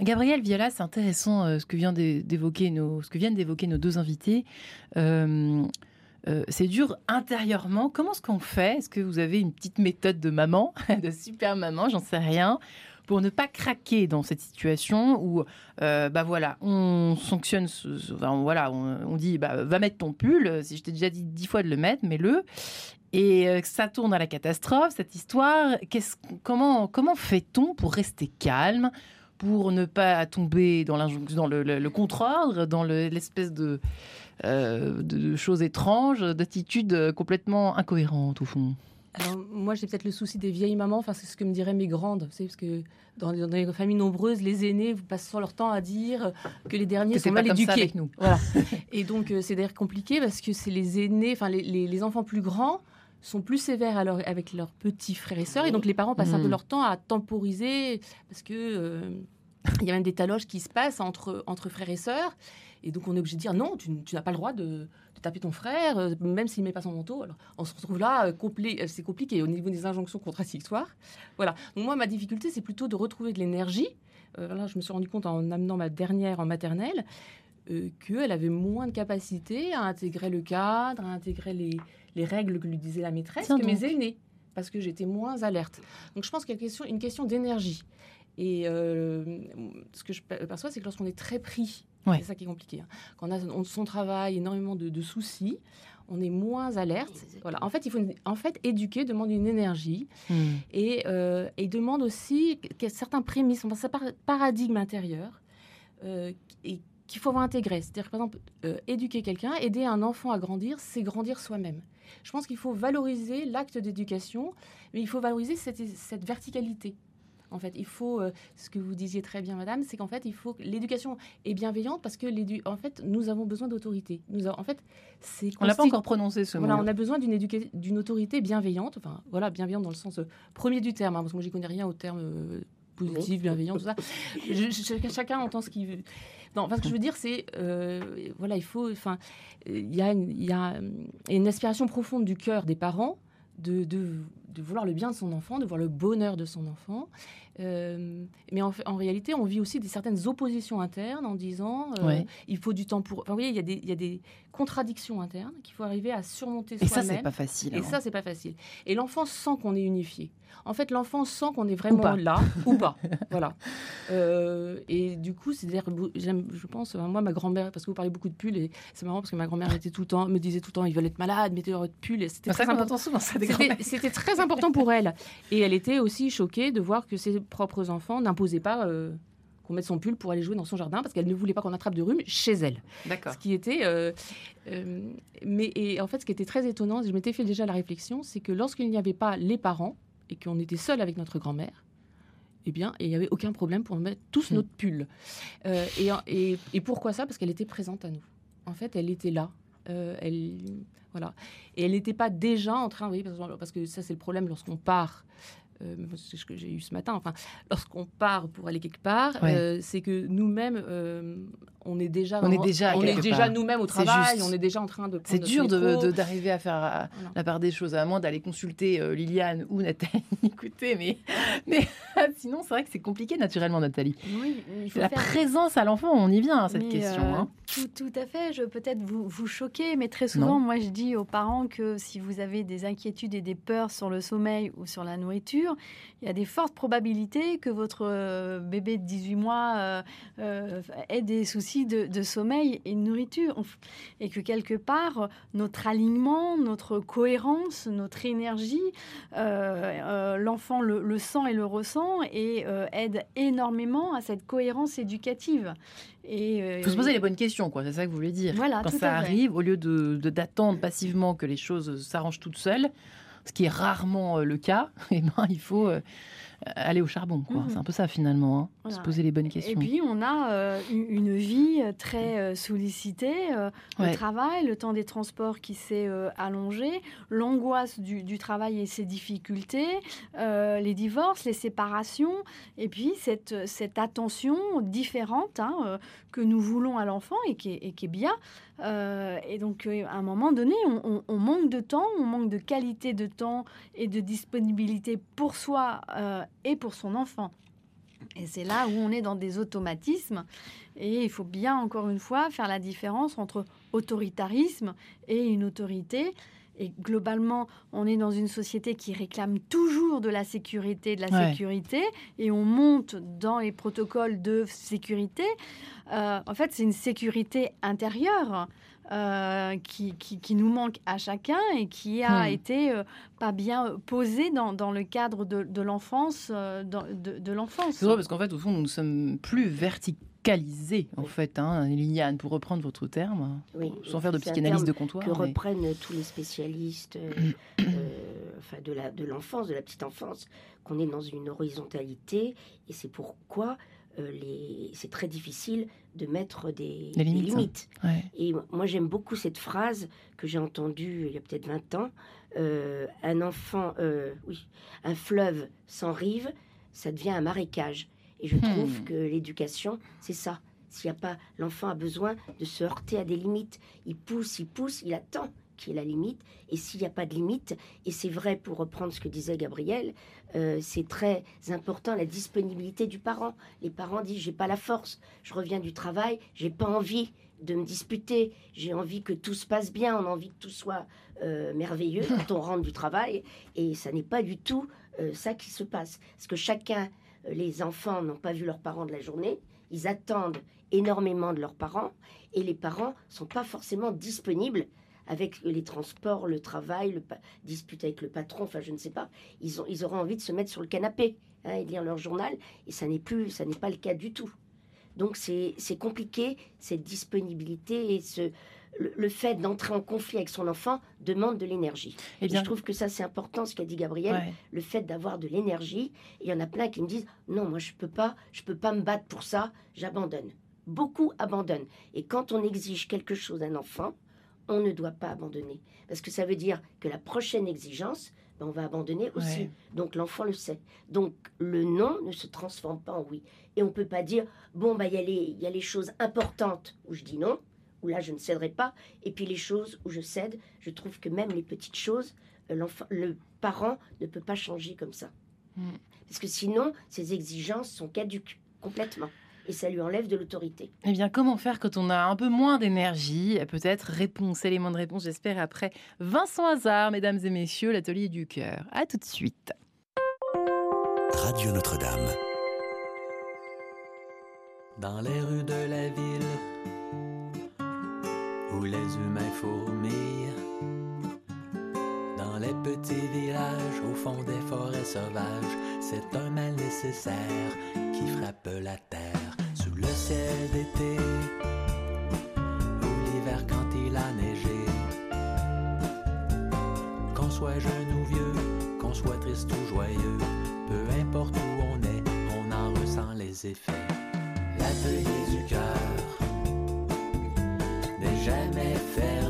Gabriel Viala, c'est intéressant euh, ce que vient d'évoquer nos, ce que viennent d'évoquer nos deux invités. Euh, euh, c'est dur intérieurement. Comment est-ce qu'on fait? Est-ce que vous avez une petite méthode de maman, [LAUGHS] de super maman, j'en sais rien, pour ne pas craquer dans cette situation où, euh, bah voilà, on sanctionne, voilà, on, dit, bah, va mettre ton pull. Si je t'ai déjà dit dix fois de le mettre, mets-le. Et euh, ça tourne à la catastrophe, cette histoire. comment comment fait-on pour rester calme pour ne pas tomber dans, dans le, le contre-ordre, dans l'espèce de euh, de choses étranges, d'attitudes complètement incohérentes au fond alors, moi, j'ai peut-être le souci des vieilles mamans, enfin, c'est ce que me diraient mes grandes. Vous parce que dans, dans, les familles nombreuses, les aînés passent leur temps à dire que les derniers sont mal éduqués. nous. Voilà. [LAUGHS] Et donc, euh, c'est d'ailleurs compliqué parce que c'est les aînés, enfin, les, les, enfants plus grands sont plus sévères avec leurs petits frères et sœurs. Et donc, les parents passent un peu hmm. leur temps à temporiser parce que. Euh, il y a même des taloges qui se passent entre, entre frères et sœurs. Et donc, on est obligé de dire non, tu, n'as pas le droit de, taper ton frère, même s'il met pas son manteau. Alors, on se retrouve là, c'est compliqué au niveau des injonctions contradictoires. Voilà. Donc moi, ma difficulté, c'est plutôt de retrouver de l'énergie. là, je me suis rendu compte en amenant ma dernière en maternelle qu'elle avait moins de capacité à intégrer le cadre, à intégrer les, les règles que lui disait la maîtresse que mes aînés, parce que j'étais moins alerte. Donc je pense qu'il y a une question, d'énergie. Et euh, ce que je perçois, c'est que lorsqu'on est très pris, c'est ça qui est compliqué, hein. quand on a son travail, énormément de, soucis, on est moins alerte. Voilà. En fait, il faut en fait éduquer demande une énergie hmm. et, euh, et, demande aussi certains prémices, enfin, un paradigme intérieur euh, et qu'il faut avoir intégré. C'est-à-dire, par exemple, éduquer quelqu'un, aider un enfant à grandir, c'est grandir soi-même. Je pense qu'il faut valoriser l'acte d'éducation, mais il faut valoriser cette, verticalité. En fait, il faut, euh, ce que vous disiez très bien, madame, c'est qu'en fait, il faut l'éducation est bienveillante parce que en fait, nous avons besoin d'autorité. Nous en fait, c'est on l'a pas encore prononcé ce voilà, mot. on a besoin d'une d'une autorité bienveillante. Enfin, voilà, bienveillante dans le sens euh, premier du terme, hein, parce que moi, j'y connais rien au terme euh, positif, bienveillant, tout ça. [LAUGHS] chacun entend ce qu'il veut. Non, ce que je veux dire, c'est euh, voilà, il faut, enfin, il y a, il y a une aspiration profonde du cœur des parents de, de, de, vouloir le bien de son enfant, de voir le bonheur de son enfant. Euh, mais en, en, réalité, on vit aussi des certaines oppositions internes en disant euh, il faut du temps pour. Enfin, vous voyez, il y, a des, il y a des contradictions internes qu'il faut arriver à surmonter soi-même. Et ça, c'est pas facile. Et hein. ça, c'est pas facile. Et l'enfant sent qu'on est unifié. En fait, l'enfant sent qu'on est vraiment là ou pas. [LAUGHS] voilà. Euh, et du coup, c'est-à-dire, je pense, moi, ma grand-mère, parce que vous parlez beaucoup de pull, et c'est marrant parce que ma grand-mère était tout le temps, me disait tout le temps, ils veulent être malades, mettez leur pull. C'était très important. C'était très important pour elle. Et elle était aussi choquée de voir que ses propres enfants n'imposaient pas. Euh, qu'on mette son pull pour aller jouer dans son jardin parce qu'elle ne voulait pas qu'on attrape de rhume chez elle. D'accord. Ce qui était. Euh, mais et en fait, ce qui était très étonnant, je m'étais fait déjà la réflexion, c'est que lorsqu'il n'y avait pas les parents, et qu'on était seul avec notre grand-mère, eh bien, il n'y avait aucun problème pour mettre tous hmm. notre pull. Euh, et, et, pourquoi ça? Parce qu'elle était présente à nous. En fait, elle était là. Euh, elle, voilà. Et elle n'était pas déjà en train, oui, parce que ça c'est le problème lorsqu'on part euh, c'est ce que j'ai eu ce matin, enfin, lorsqu'on part pour aller quelque part, euh, c'est que nous-mêmes, on est déjà, on est déjà, on est déjà nous-mêmes au travail, on est déjà en train de. C'est dur d'arriver à faire la part des choses, à moins d'aller consulter Liliane ou Nathalie. [LAUGHS] Écoutez, mais, mais [LAUGHS] sinon, c'est vrai que c'est compliqué naturellement, Nathalie. Oui, il faut la présence à l'enfant, on y vient à cette question. Hein. Tout, tout, à fait. Je peut-être vous, vous choquer, mais très souvent, moi, je dis aux parents que si vous avez des inquiétudes et des peurs sur le sommeil ou sur la nourriture il y a des fortes probabilités que votre euh, bébé de 18 mois euh, euh, ait des soucis de, sommeil et de nourriture. Et que quelque part, notre alignement, notre cohérence, notre énergie, l'enfant le, sent et le ressent et aide énormément à cette cohérence éducative. Il faut se poser les bonnes questions, quoi. C'est ça que vous voulez dire. Voilà, Quand ça arrive, au lieu de d'attendre passivement que les choses s'arrangent toutes seules, ce qui est rarement euh, le cas, et [LAUGHS] eh ben, il faut euh, aller au charbon. Mmh. C'est un peu ça finalement, hein, se poser les bonnes questions. Et puis on a euh, une vie très sollicitée, le travail, le temps des transports qui s'est allongé, l'angoisse du, travail et ses difficultés, les divorces, les séparations, et puis cette, cette attention différente hein, que nous voulons à l'enfant et, et, qui est bien. Euh, et donc, euh, à un moment donné, on, manque de temps, on manque de qualité de temps et de disponibilité pour soi euh, et pour son enfant. Et c'est là où on est dans des automatismes. Et il faut bien, encore une fois, faire la différence entre autoritarisme et une autorité. Et globalement, on est dans une société qui réclame toujours de la sécurité, de la sécurité, et on monte dans les protocoles de sécurité. Euh, en fait, c'est une sécurité intérieure. Euh, qui, qui, nous manque à chacun et qui a hmm. été euh, pas bien posée dans, dans, le cadre de, de l'enfance. de, de l'enfance. C'est vrai parce qu'en fait, au fond, nous ne sommes plus verticaux qualisé, en fait, hein, Liliane, pour reprendre votre terme, sans faire de psychanalyse de comptoir. Que reprennent tous les spécialistes euh, [CLEARS THROAT] euh, enfin de, la, de l'enfance, de la petite enfance, qu'on est dans une horizontalité, et c'est pourquoi euh, les, c'est très difficile de mettre des, limites. Et moi, j'aime beaucoup cette phrase que j'ai entendue il y a peut-être 20 ans. un enfant, oui, un fleuve sans rive, ça devient un marécage. Et je trouve hmm. que l'éducation, c'est ça. s'il n'y a pas, l'enfant a besoin de se heurter à des limites. Il pousse, il pousse, il attend qu'il y ait la limite. Et s'il n'y a pas de limite, et c'est vrai pour reprendre ce que disait Gabriel, euh, c'est très important la disponibilité du parent. Les parents disent j'ai pas la force, je reviens du travail, j'ai pas envie de me disputer, j'ai envie que tout se passe bien, on a envie que tout soit euh, merveilleux [LAUGHS] quand on rentre du travail, et ça n'est pas du tout euh, ça qui se passe. Parce que chacun, les enfants n'ont pas vu leurs parents de la journée, ils attendent énormément de leurs parents, et les parents sont pas forcément disponibles avec les transports, le travail, le dispute avec le patron, enfin je ne sais pas, ils, ont, ils auront envie de se mettre sur le canapé hein, et lire leur journal, et ça n'est plus, ça n'est pas le cas du tout. Donc c'est compliqué, cette disponibilité et ce, le, fait d'entrer en conflit avec son enfant demande de l'énergie. Eh et je trouve que ça c'est important ce qu'a dit Gabriel, le fait d'avoir de l'énergie. Il y en a plein qui me disent non moi je peux pas, je peux pas me battre pour ça, j'abandonne. Beaucoup abandonnent. Et quand on exige quelque chose d'un enfant, on ne doit pas abandonner. Parce que ça veut dire que la prochaine exigence, ben, on va abandonner aussi. Donc l'enfant le sait. Donc le non ne se transforme pas en oui. Et on ne peut pas dire, bon, bah, il y, y, a les choses importantes où je dis non, où là je ne céderai pas, et puis les choses où je cède, je trouve que même les petites choses, euh, le parent ne peut pas changer comme ça. Mm. Parce que sinon, ces exigences sont caduques complètement et ça lui enlève de l'autorité. Eh bien, comment faire quand on a un peu moins d'énergie? Peut-être réponse, élément de réponse, j'espère, après Vincent Hazard, mesdames et messieurs, l'atelier du cœur. À tout de suite. Radio Notre-Dame. Dans les rues de la ville, petits villages, au fond des forêts sauvages, c'est un mal nécessaire qui frappe la terre sous le ciel d'été ou l'hiver quand il a neigé. Qu'on soit jeune ou vieux, qu'on soit triste ou joyeux, peu importe où on est, on en ressent les effets. L'atelier du cœur n'est jamais fermé.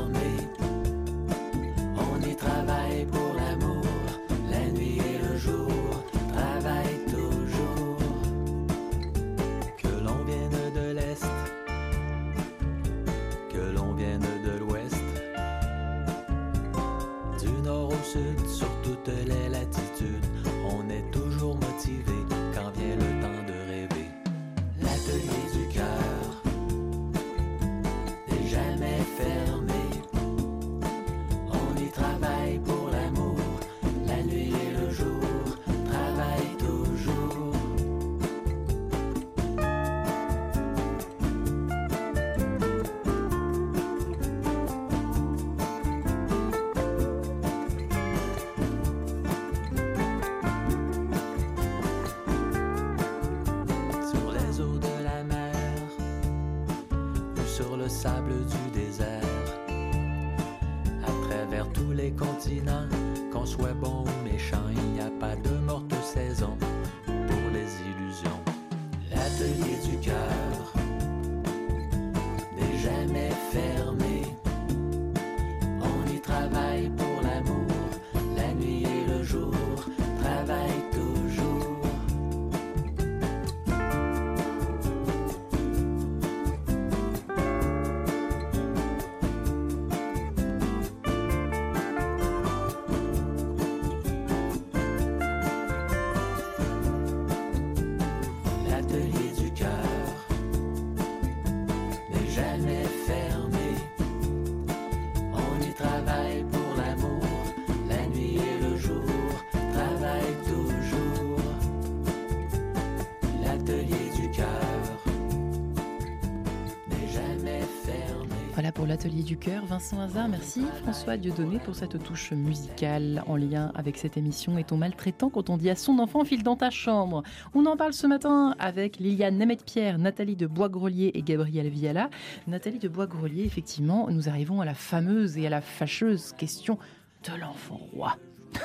L'atelier du cœur. Vincent Hazard, merci François Dieudonné pour cette touche musicale en lien avec cette émission. Est-on maltraitant quand on dit à son enfant file dans ta chambre On en parle ce matin avec Liliane Nemeth-Pierre, Nathalie de Boisgrelier et Gabrielle Viala. Nathalie de Boisgrelier, effectivement, nous arrivons à la fameuse et à la fâcheuse question de l'enfant roi.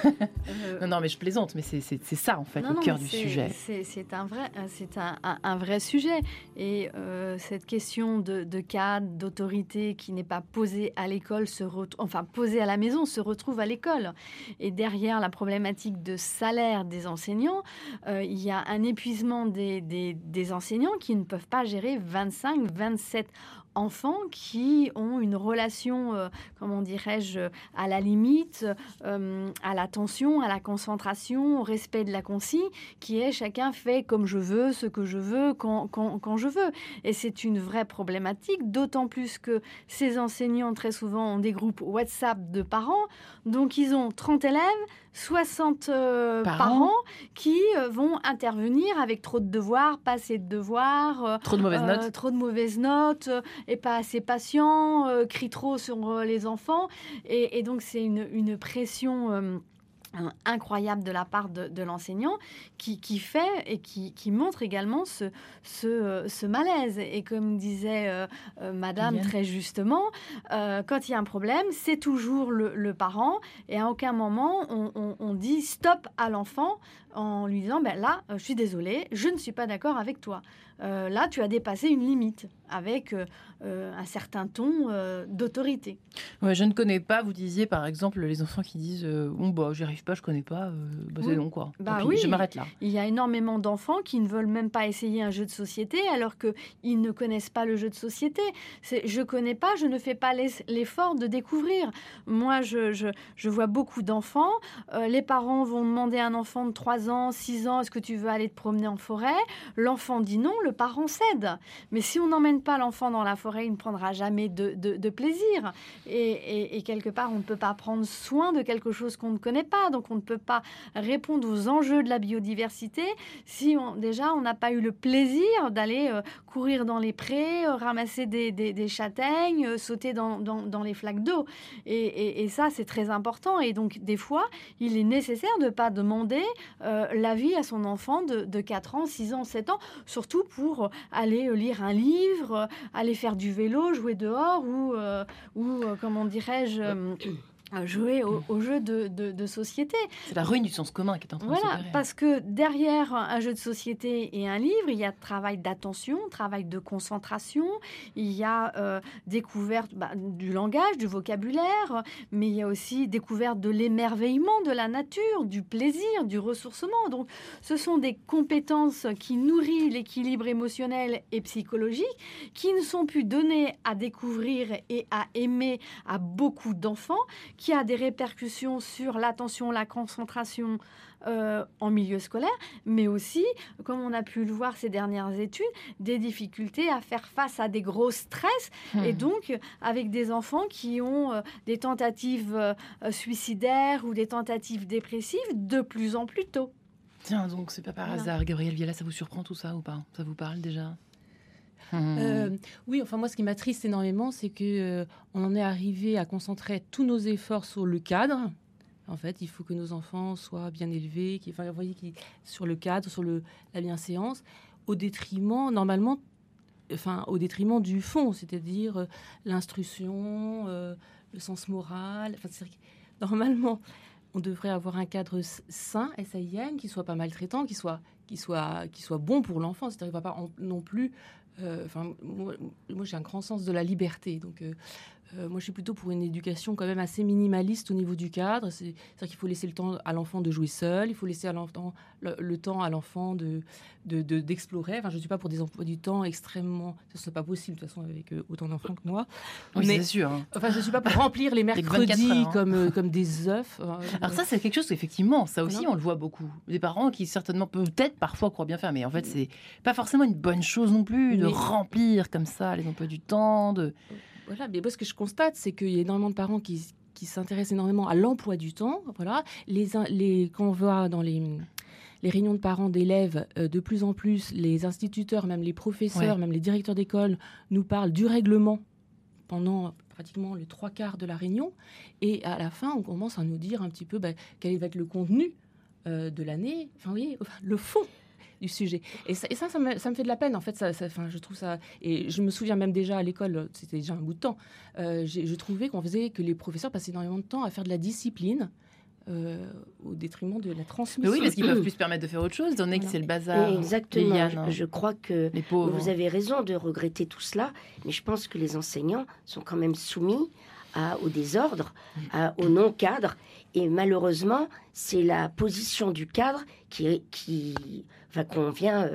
Euh, [LAUGHS] non, non, mais je plaisante, mais c'est ça en fait le cœur du sujet. C'est un vrai, c'est un, un, vrai sujet. Et euh, cette question de, de cadre, d'autorité qui n'est pas posée à l'école, se enfin posée à la maison, se retrouve à l'école. Et derrière la problématique de salaire des enseignants, euh, il y a un épuisement des, des, des enseignants qui ne peuvent pas gérer 25, 27 enfants qui ont une relation, euh, comment dirais-je, à la limite, euh, à l'attention, à la concentration, au respect de la consigne, qui est chacun fait comme je veux, ce que je veux, quand, quand, quand je veux. Et c'est une vraie problématique, d'autant plus que ces enseignants, très souvent, ont des groupes WhatsApp de parents, donc ils ont 30 élèves, 60 euh, parents. qui euh, vont intervenir avec trop de devoirs, pas assez de devoirs, euh, trop de mauvaises notes, trop de mauvaises notes et pas assez patients, crient trop sur les enfants et, donc c'est une, une, pression incroyable de la part de, l'enseignant qui, fait et qui, montre également ce, ce, malaise. Et comme disait euh, euh, Madame très justement, euh, quand il y a un problème, c'est toujours le, parent et à aucun moment on, on dit stop à l'enfant en lui disant ben là, je suis désolée, je ne suis pas d'accord avec toi. Là, tu as dépassé une limite avec euh, un certain ton euh, d'autorité. Ouais, je ne connais pas, vous disiez par exemple les enfants qui disent euh, bon bah j'y arrive pas, je connais pas, bah, c'est non quoi. Bah oui, je m'arrête là. Il y a énormément d'enfants qui ne veulent même pas essayer un jeu de société alors que ils ne connaissent pas le jeu de société. C'est je connais pas, je ne fais pas l'effort de découvrir. Moi je, je, je vois beaucoup d'enfants, les parents vont demander à un enfant de 3 ans, 6 ans, est-ce que tu veux aller te promener en forêt? L'enfant dit non, le parent cède. Mais si on n'emmène pas l'enfant dans la forêt il ne prendra jamais de, plaisir. Et, quelque part, on ne peut pas prendre soin de quelque chose qu'on ne connaît pas. Donc, on ne peut pas répondre aux enjeux de la biodiversité si on, déjà on n'a pas eu le plaisir d'aller euh, courir dans les prés, euh, ramasser des, châtaignes, euh, sauter dans, les flaques d'eau. Et, ça, c'est très important. Et donc, des fois, il est nécessaire de ne pas demander l'avis à son enfant de, de 4 ans, 6 ans, 7 ans, surtout pour aller lire un livre, aller faire du vélo, jouer dehors ou, euh, euh, comment dirais-je euh, [CLEARS THROAT] jouer au, jeu de, société. C'est la ruine du sens commun qui est en train de se Voilà, parce que derrière un jeu de société et un livre, il y a travail d'attention, travail de concentration, il y a euh, découverte bah, du langage, du vocabulaire, mais il y a aussi découverte de l'émerveillement de la nature, du plaisir, du ressourcement. Donc, ce sont des compétences qui nourrissent l'équilibre émotionnel et psychologique, qui ne sont plus données à découvrir et à aimer à beaucoup d'enfants qui a des répercussions sur l'attention, la concentration euh, en milieu scolaire, mais aussi, comme on a pu le voir ces dernières études, des difficultés à faire face à des gros stress, et hmm. donc avec des enfants qui ont euh, des tentatives euh, suicidaires ou des tentatives dépressives de plus en plus tôt. Tiens, donc c'est pas par hasard, Gabriel Viala, ça vous surprend tout ça ou pas? Ça vous parle déjà? Euh, mmh. oui, enfin moi, ce qui m'attriste énormément, c'est que euh, on en est arrivé à concentrer tous nos efforts sur le cadre. En fait, il faut que nos enfants soient bien élevés, qui, enfin, voyez, qui, sur le cadre, sur le, la bienséance, au détriment, normalement, enfin, au détriment du fond, c'est-à-dire euh, l'instruction, le sens moral. Enfin, [LAUGHS] normalement, on devrait avoir un cadre sain, SAIN, qui soit pas maltraitant, qui soit, qui soit, qui soit bon pour l'enfant. C'est-à-dire, va pas non plus euh, enfin, moi, j'ai un grand sens de la liberté, donc euh, moi, je suis plutôt pour une éducation quand même assez minimaliste au niveau du cadre. C'est-à-dire qu'il faut laisser le temps à l'enfant de jouer seul, il faut laisser à l'enfant le, temps à l'enfant de d'explorer. De, enfin, je ne suis pas pour des emplois du temps extrêmement. Ce n'est pas possible de toute façon avec euh, autant d'enfants que moi. Oui, c'est sûr. Hein. Enfin, je ne suis pas pour remplir les [LAUGHS] mercredis hein. comme euh, comme des œufs. Alors ça, c'est quelque chose effectivement. Ça aussi, on le voit beaucoup. Des parents qui certainement peut-être parfois croient bien faire, mais en fait, c'est pas forcément une bonne chose non plus de remplir comme ça les emplois du temps. De voilà, mais ce que je constate, c'est qu'il y a énormément de parents qui, qui s'intéressent énormément à l'emploi du temps. Voilà, les, les, quand on voit dans les, les réunions de parents d'élèves, euh, de plus en plus, les instituteurs, même les professeurs, même les directeurs d'école nous parlent du règlement pendant pratiquement les trois quarts de la réunion. Et à la fin, on commence à nous dire un petit peu bah, quel va être le contenu euh, de l'année, enfin, oui, le fond du sujet. Et ça, ça, me, fait de la peine, en fait. Ça, je trouve ça. Et je me souviens même déjà à l'école, c'était déjà un bout de temps, euh, je trouvais qu'on faisait que les professeurs passaient énormément de temps à faire de la discipline. au détriment de la transmission. Mais oui, parce qu'ils peuvent [CLEARS THROAT] plus se permettre de faire autre chose, étant donné que c'est le bazar. Exactement. Je, je, crois que vous avez raison de regretter tout cela, mais je pense que les enseignants sont quand même soumis à, au désordre, à, au non-cadre. Et malheureusement, c'est la position du cadre qui, qui, enfin, qu'on vient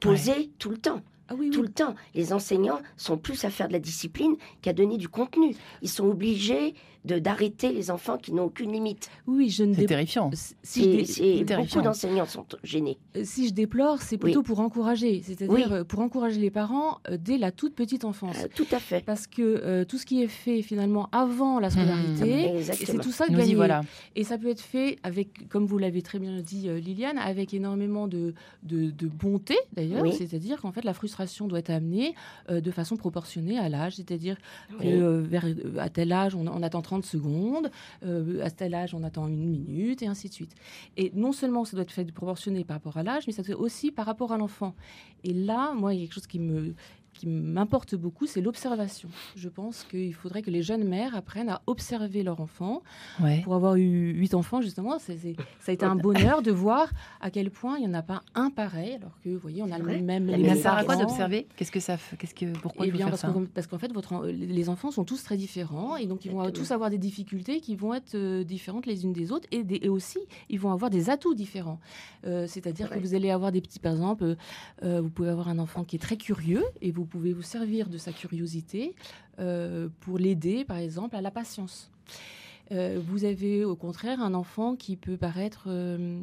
poser tout le temps. Ah tout le temps. Les enseignants sont plus à faire de la discipline qu'à donner du contenu. Ils sont obligés de d'arrêter les enfants qui n'ont aucune limite. Oui, je ne C'est terrifiant. Si beaucoup d'enseignants sont gênés. Euh, si je déplore, c'est plutôt pour encourager, c'est-à-dire euh, pour encourager les parents euh, dès la toute petite enfance. tout à fait. Parce que tout ce qui est fait finalement avant la scolarité, mmh. c'est tout ça gagné. Voilà. Et ça peut être fait avec, comme vous l'avez très bien dit Liliane, avec énormément de, de, de bonté d'ailleurs, c'est-à-dire qu'en fait la frustration doit être amenée de façon proportionnée à l'âge, c'est-à-dire que vers à tel âge on, on attend 30 secondes, euh, à tel âge on attend une minute, et ainsi de suite. Et non seulement ça doit être fait proportionné par rapport à l'âge, mais ça doit être aussi par rapport à l'enfant. Et là, moi, il y a quelque chose qui me, qui m'importe beaucoup, c'est l'observation. Je pense qu'il faudrait que les jeunes mères apprennent à observer leur enfant. Pour avoir eu huit enfants, justement, ça a été un bonheur de voir à quel point il n'y en a pas un pareil, alors que, vous voyez, on a le même... Mais ça sert à quoi d'observer? Qu'est-ce que ça fait? Qu'est-ce que pourquoi Eh bien, parce, parce qu'en fait, votre, les enfants sont tous très différents et donc ils vont tous avoir des difficultés qui vont être euh, différentes les unes des autres et, et, aussi ils vont avoir des atouts différents. Euh, c'est-à-dire que vous allez avoir des petits, par exemple, euh, vous pouvez avoir un enfant qui est très curieux et vous pouvez vous servir de sa curiosité euh, pour l'aider, par exemple, à la patience. Euh, vous avez au contraire un enfant qui peut paraître euh,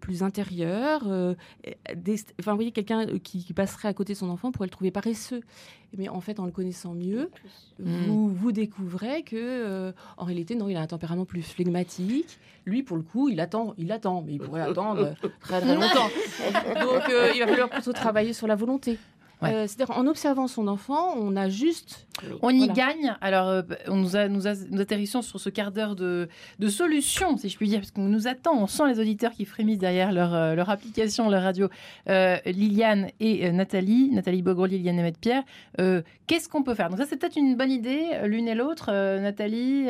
plus intérieur. enfin, vous voyez, quelqu'un qui, passerait à côté de son enfant pourrait le trouver paresseux. Mais en fait, en le connaissant mieux, vous, vous découvrez que, en réalité, non, il a un tempérament plus flegmatique. Lui, pour le coup, il attend, il attend, mais il pourrait attendre très très longtemps. [LAUGHS] Donc, il va falloir plutôt travailler sur la volonté. Euh, c'est-à-dire en observant son enfant, on a juste. On y gagne. Alors, euh, on nous, a, nous, atterrissons sur ce quart d'heure de, de solutions, si je puis dire, parce qu'on nous attend. On sent les auditeurs qui frémissent derrière leur, euh, leur application, leur radio. Liliane et Nathalie, Nathalie Bogro, Liliane et Pierre. Qu'est-ce qu'on peut faire? Donc ça, c'est peut-être une bonne idée, l'une et l'autre, Nathalie,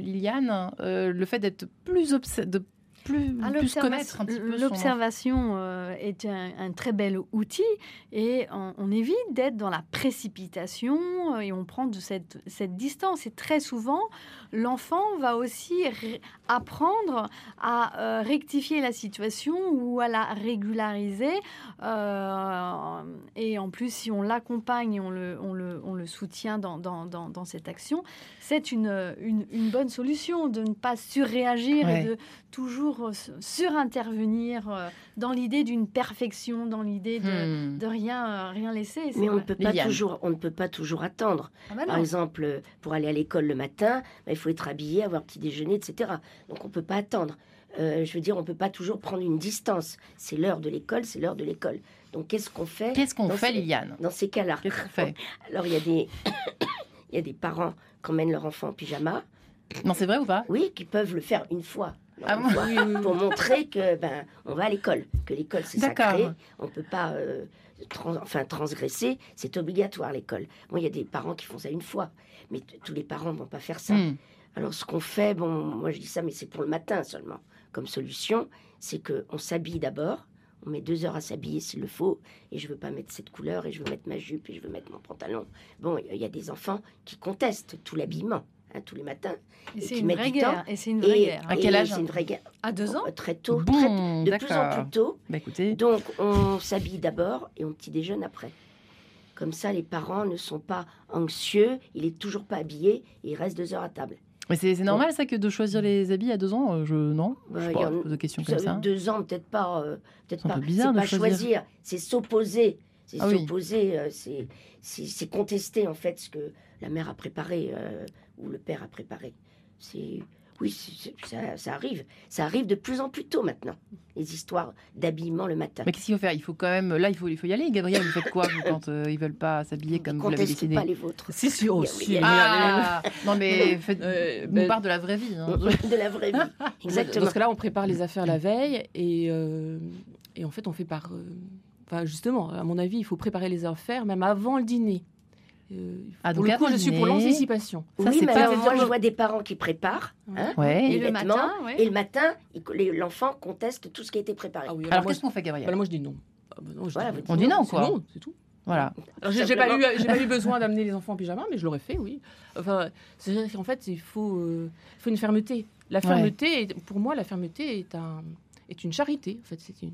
Liliane, le fait d'être plus de plus, ah, connaître un petit peu L'observation euh, est un, très bel outil et on, évite d'être dans la précipitation euh, et on prend de cette, cette distance. Et très souvent, l'enfant va aussi apprendre à euh, rectifier la situation ou à la régulariser. et en plus, si on l'accompagne et on le, on, le, on le soutient dans, dans, dans, cette action, c'est une, une, une, bonne solution de ne pas surréagir et de toujours euh, surintervenir euh, dans l'idée d'une perfection, dans l'idée de, hmm. de rien, euh, rien laisser. Mais on, ne peut pas toujours, on ne peut pas toujours attendre. Ah bah Par exemple, pour aller à l'école le matin, bah, il faut être habillé, avoir petit déjeuner, etc. Donc on ne peut pas attendre. je veux dire, on ne peut pas toujours prendre une distance. C'est l'heure de l'école, c'est l'heure de l'école. Donc qu'est-ce qu'on fait Qu'est-ce qu'on fait, Liliane? Dans ces cas-là? [LAUGHS] Alors il y a des, [COUGHS] il y a des parents qui emmènent leur enfant en pyjama. Non, c'est vrai ou pas? Oui, qui peuvent le faire une fois ah pour montrer que ben on va à l'école, que l'école c'est sacré, on peut pas euh, enfin transgresser, c'est obligatoire l'école. Bon, il y a des parents qui font ça une fois, mais tous les parents vont pas faire ça. Hmm. Alors ce qu'on fait, bon, moi je dis ça, mais c'est pour le matin seulement. Comme solution, c'est que on s'habille d'abord. On met deux heures à s'habiller s'il le faut, et je veux pas mettre cette couleur, et je veux mettre ma jupe, et je veux mettre mon pantalon. Bon, il y a des enfants qui contestent tout l'habillement. Hein, tous les matins. Et, c'est une vraie guerre. Et c'est une vraie guerre. À quel âge C'est une vraie guerre. À deux ans Très tôt. de plus en plus tôt. Bah, écoutez. Donc, on s'habille d'abord et on petit déjeune après. Comme ça, les parents ne sont pas anxieux, il est toujours pas habillé et il reste deux heures à table. Mais c'est normal ça que de choisir les habits à deux ans euh, Je non. Bah, je pas, pose des questions comme ça. Deux ans, peut-être pas. Euh, peut-être pas. C'est pas choisir, c'est s'opposer. C'est ah s'opposer. Euh, c'est contester en fait ce que la mère a préparé ou le père a préparé. C'est oui, ça, ça, arrive. Ça arrive de plus en plus tôt maintenant, les histoires d'habillement le matin. Mais qu'est-ce qu'il faut faire? Il faut quand même. Là, il faut, il faut y aller. Gabriel, vous faites quoi quand euh, ils veulent pas s'habiller comme vous l'avez décidé? pas les vôtres? Si, si, aussi. Ah, non, mais faites, euh, on ben, parle de la vraie vie. Hein. [LAUGHS] de la vraie vie. [LAUGHS] Exactement. Parce que là, on prépare les affaires la veille et, euh, et en fait, on fait par. Enfin, justement, à mon avis, il faut préparer les affaires même avant le dîner. Euh, Ah, pour donc le coup, je suis pour l'anticipation. Ça, oui, c'est mais pas- alors, moi, je vois des parents qui préparent. hein, Ouais. les Et le matin, ouais. Et le matin, l'enfant conteste tout ce qui a été préparé. Ah oui, Alors moi, qu'est-ce qu'on fait, Gabriel bah, moi, je dis non. Ah, bah non, je Voilà, dis vous On dit non, C'est quoi. Non, c'est tout. Voilà. Alors, J'ai pas, eu, j'ai pas eu [LAUGHS] besoin d'amener les enfants en pyjama, mais je l'aurais fait, oui. Enfin, c'est-à-dire qu'en fait, il faut, euh, faut une fermeté. La Ouais. fermeté, est- pour moi, la fermeté est, un, est une charité. En fait, c'est une.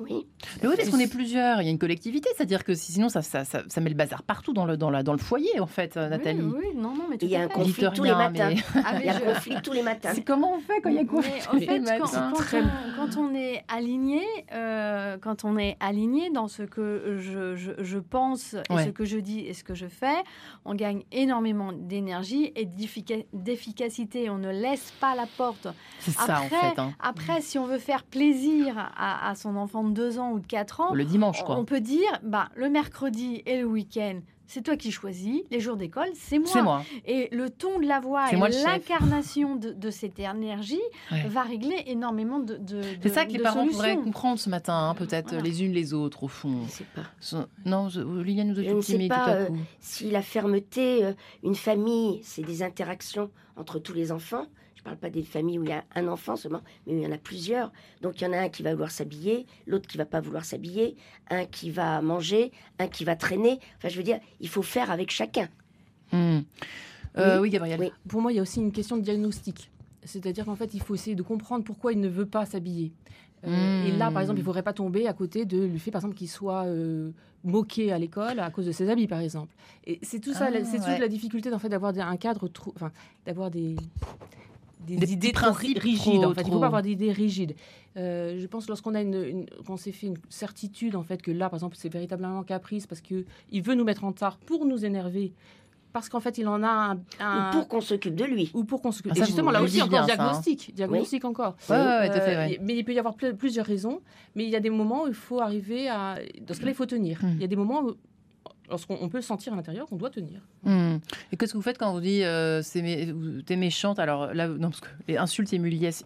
Oui. Le haut, est-ce qu'on est plusieurs Il y a une collectivité, c'est-à-dire que si- sinon ça, ça, ça, ça met le bazar partout dans le, dans la, dans le foyer, en fait, euh, Nathalie. Oui, oui, non, non, mais tout Il y a un conflit tous les matins. mais- [LAUGHS] Ah, mais Il y a un je- conflit tous les matins. C'est comment on fait quand il y a conflit Mais en fait, les quand, quand Très- on, quand on est aligné, euh, quand on est aligné dans ce que je, je- je pense, et Ouais. ce que je dis et ce que je fais, on gagne énormément d'énergie et d'effica- d'efficacité. On ne laisse pas la porte. C'est ça, en Après, fait. hein. Après, si on veut faire plaisir à, à son enfant de 2 ans ou de 4 ans, Le dimanche, quoi. on peut dire, bah, le mercredi et le week-end, c'est toi qui choisis. Les jours d'école, c'est moi. C'est moi. Et le ton de la voix et l'incarnation de, de cette énergie Ouais. va régler énormément de, de C'est ça que les parents solutions. pourraient comprendre ce matin, hein, peut-être Voilà. les unes les autres, au fond. Je sais pas. Non, je- Liliane nous a Je fait ne sais timide tout pas à euh, coup. si la fermeté, euh, une famille, c'est des interactions entre tous les enfants. Je ne parle pas des familles où il y a un enfant seulement, mais où il y en a plusieurs. Donc il y en a un qui va vouloir s'habiller, l'autre qui va pas vouloir s'habiller, un qui va manger, un qui va traîner. Enfin, je veux dire, il faut faire avec chacun. Hmm. Euh, Oui. oui, Gabriel. Oui. Pour moi, il y a aussi une question de diagnostic. C'est-à-dire qu'en fait, il faut essayer de comprendre pourquoi il ne veut pas s'habiller. Euh, Hmm. Et là, par exemple, il ne faudrait pas tomber à côté de le fait, par exemple, qu'il soit euh, moqué à l'école à cause de ses habits, par exemple. Et c'est tout ça, Ah, c'est ouais. toute la difficulté, en fait, d'avoir un cadre trop, enfin, d'avoir des des, Des idées trop rigides. trop- en fait, il ne faut pas avoir d'idées rigides. Euh, je pense lorsqu'on a une, une- qu'on s'est fait une certitude, en fait, que là, par exemple, c'est véritablement caprice parce que il veut nous mettre en retard pour nous énerver. Parce qu'en fait, il en a un, un- Ou pour qu'on s'occupe de lui. ou pour qu'on se... Ah, Et justement, vous- là aussi, encore bien ça, hein. diagnostic. Diagnostic encore. Ouais, ouais, ouais, tout à fait, Euh, ouais. Mais il peut y avoir plusieurs raisons. Mais il y a des moments où il faut arriver à... Dans ce cas-là, il faut tenir. Hmm. Il y a des moments où, lorsqu'on on peut sentir à l'intérieur qu'on doit tenir. Hmm. Et qu'est-ce que vous faites quand on vous dit euh, t'es méchante? Alors là, non, parce que les insultes et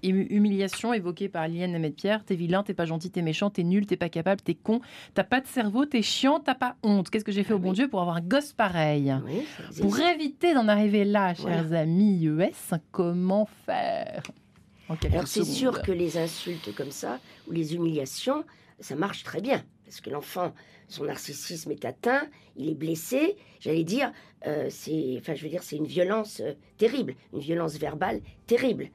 humiliations évoquées par Liliane Lemaitre-Pierre, t'es vilain, t'es pas gentil, t'es méchant, t'es nul, t'es pas capable, t'es con, t'as pas de cerveau, t'es chiant, t'as pas honte. Qu'est-ce que j'ai fait au bon Dieu pour avoir un gosse pareil? Oui. Pour éviter d'en arriver là, chers Voilà. amis ES, comment faire? Alors c'est sûr que les insultes comme ça, ou les humiliations, ça marche très bien. Parce que l'enfant, son narcissisme est atteint, il est blessé. J'allais dire, euh, c'est, enfin, je veux dire, c'est une violence euh, terrible, une violence verbale terrible.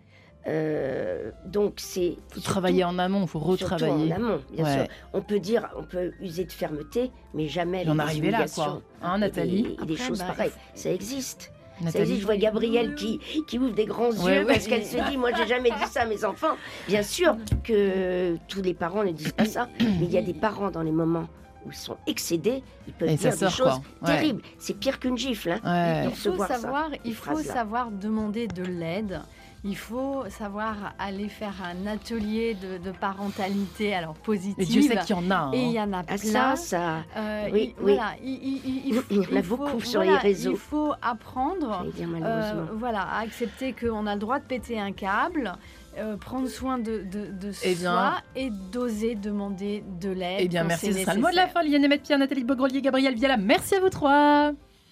Euh, donc c'est faut surtout- travailler en amont, faut retravailler. en amont, bien Ouais. sûr. On peut dire, on peut user de fermeté, mais jamais J'en des arrivais là, quoi. Hein, et Nathalie des, et des Après, choses bah, pareilles. Ça existe. Ça Nathalie. Je vois Gabrielle qui, qui ouvre des grands Ouais, yeux ouais. parce qu'elle se dit Moi, j'ai jamais dit ça à mes enfants. Bien sûr que tous les parents ne disent pas ça, mais il y a des parents dans les moments où ils sont excédés, ils peuvent Et dire sort, des choses. Ouais. terribles. C'est pire qu'une gifle. hein. Il faut ça, savoir, il faut savoir demander de l'aide. Il faut savoir aller faire un atelier de, de parentalité, alors positive. Et Dieu sait qu'il y en a. hein. Et il y en a Ah, plein. ça, ça. Euh, Oui, il, oui. Voilà, il, il- il- il Il faut, y en a il faut- beaucoup sur voilà, les réseaux. Il faut apprendre dire euh, voilà, à accepter qu'on a le droit de péter un câble, euh, prendre soin de, de, de Eh soi bien- et d'oser demander de l'aide. Eh bien, merci. c'est Ce sera le mot de la fin. Liliane Lemaitre-Pierre, Nathalie Bogrelier, Gabriel Viala. Merci à vous trois.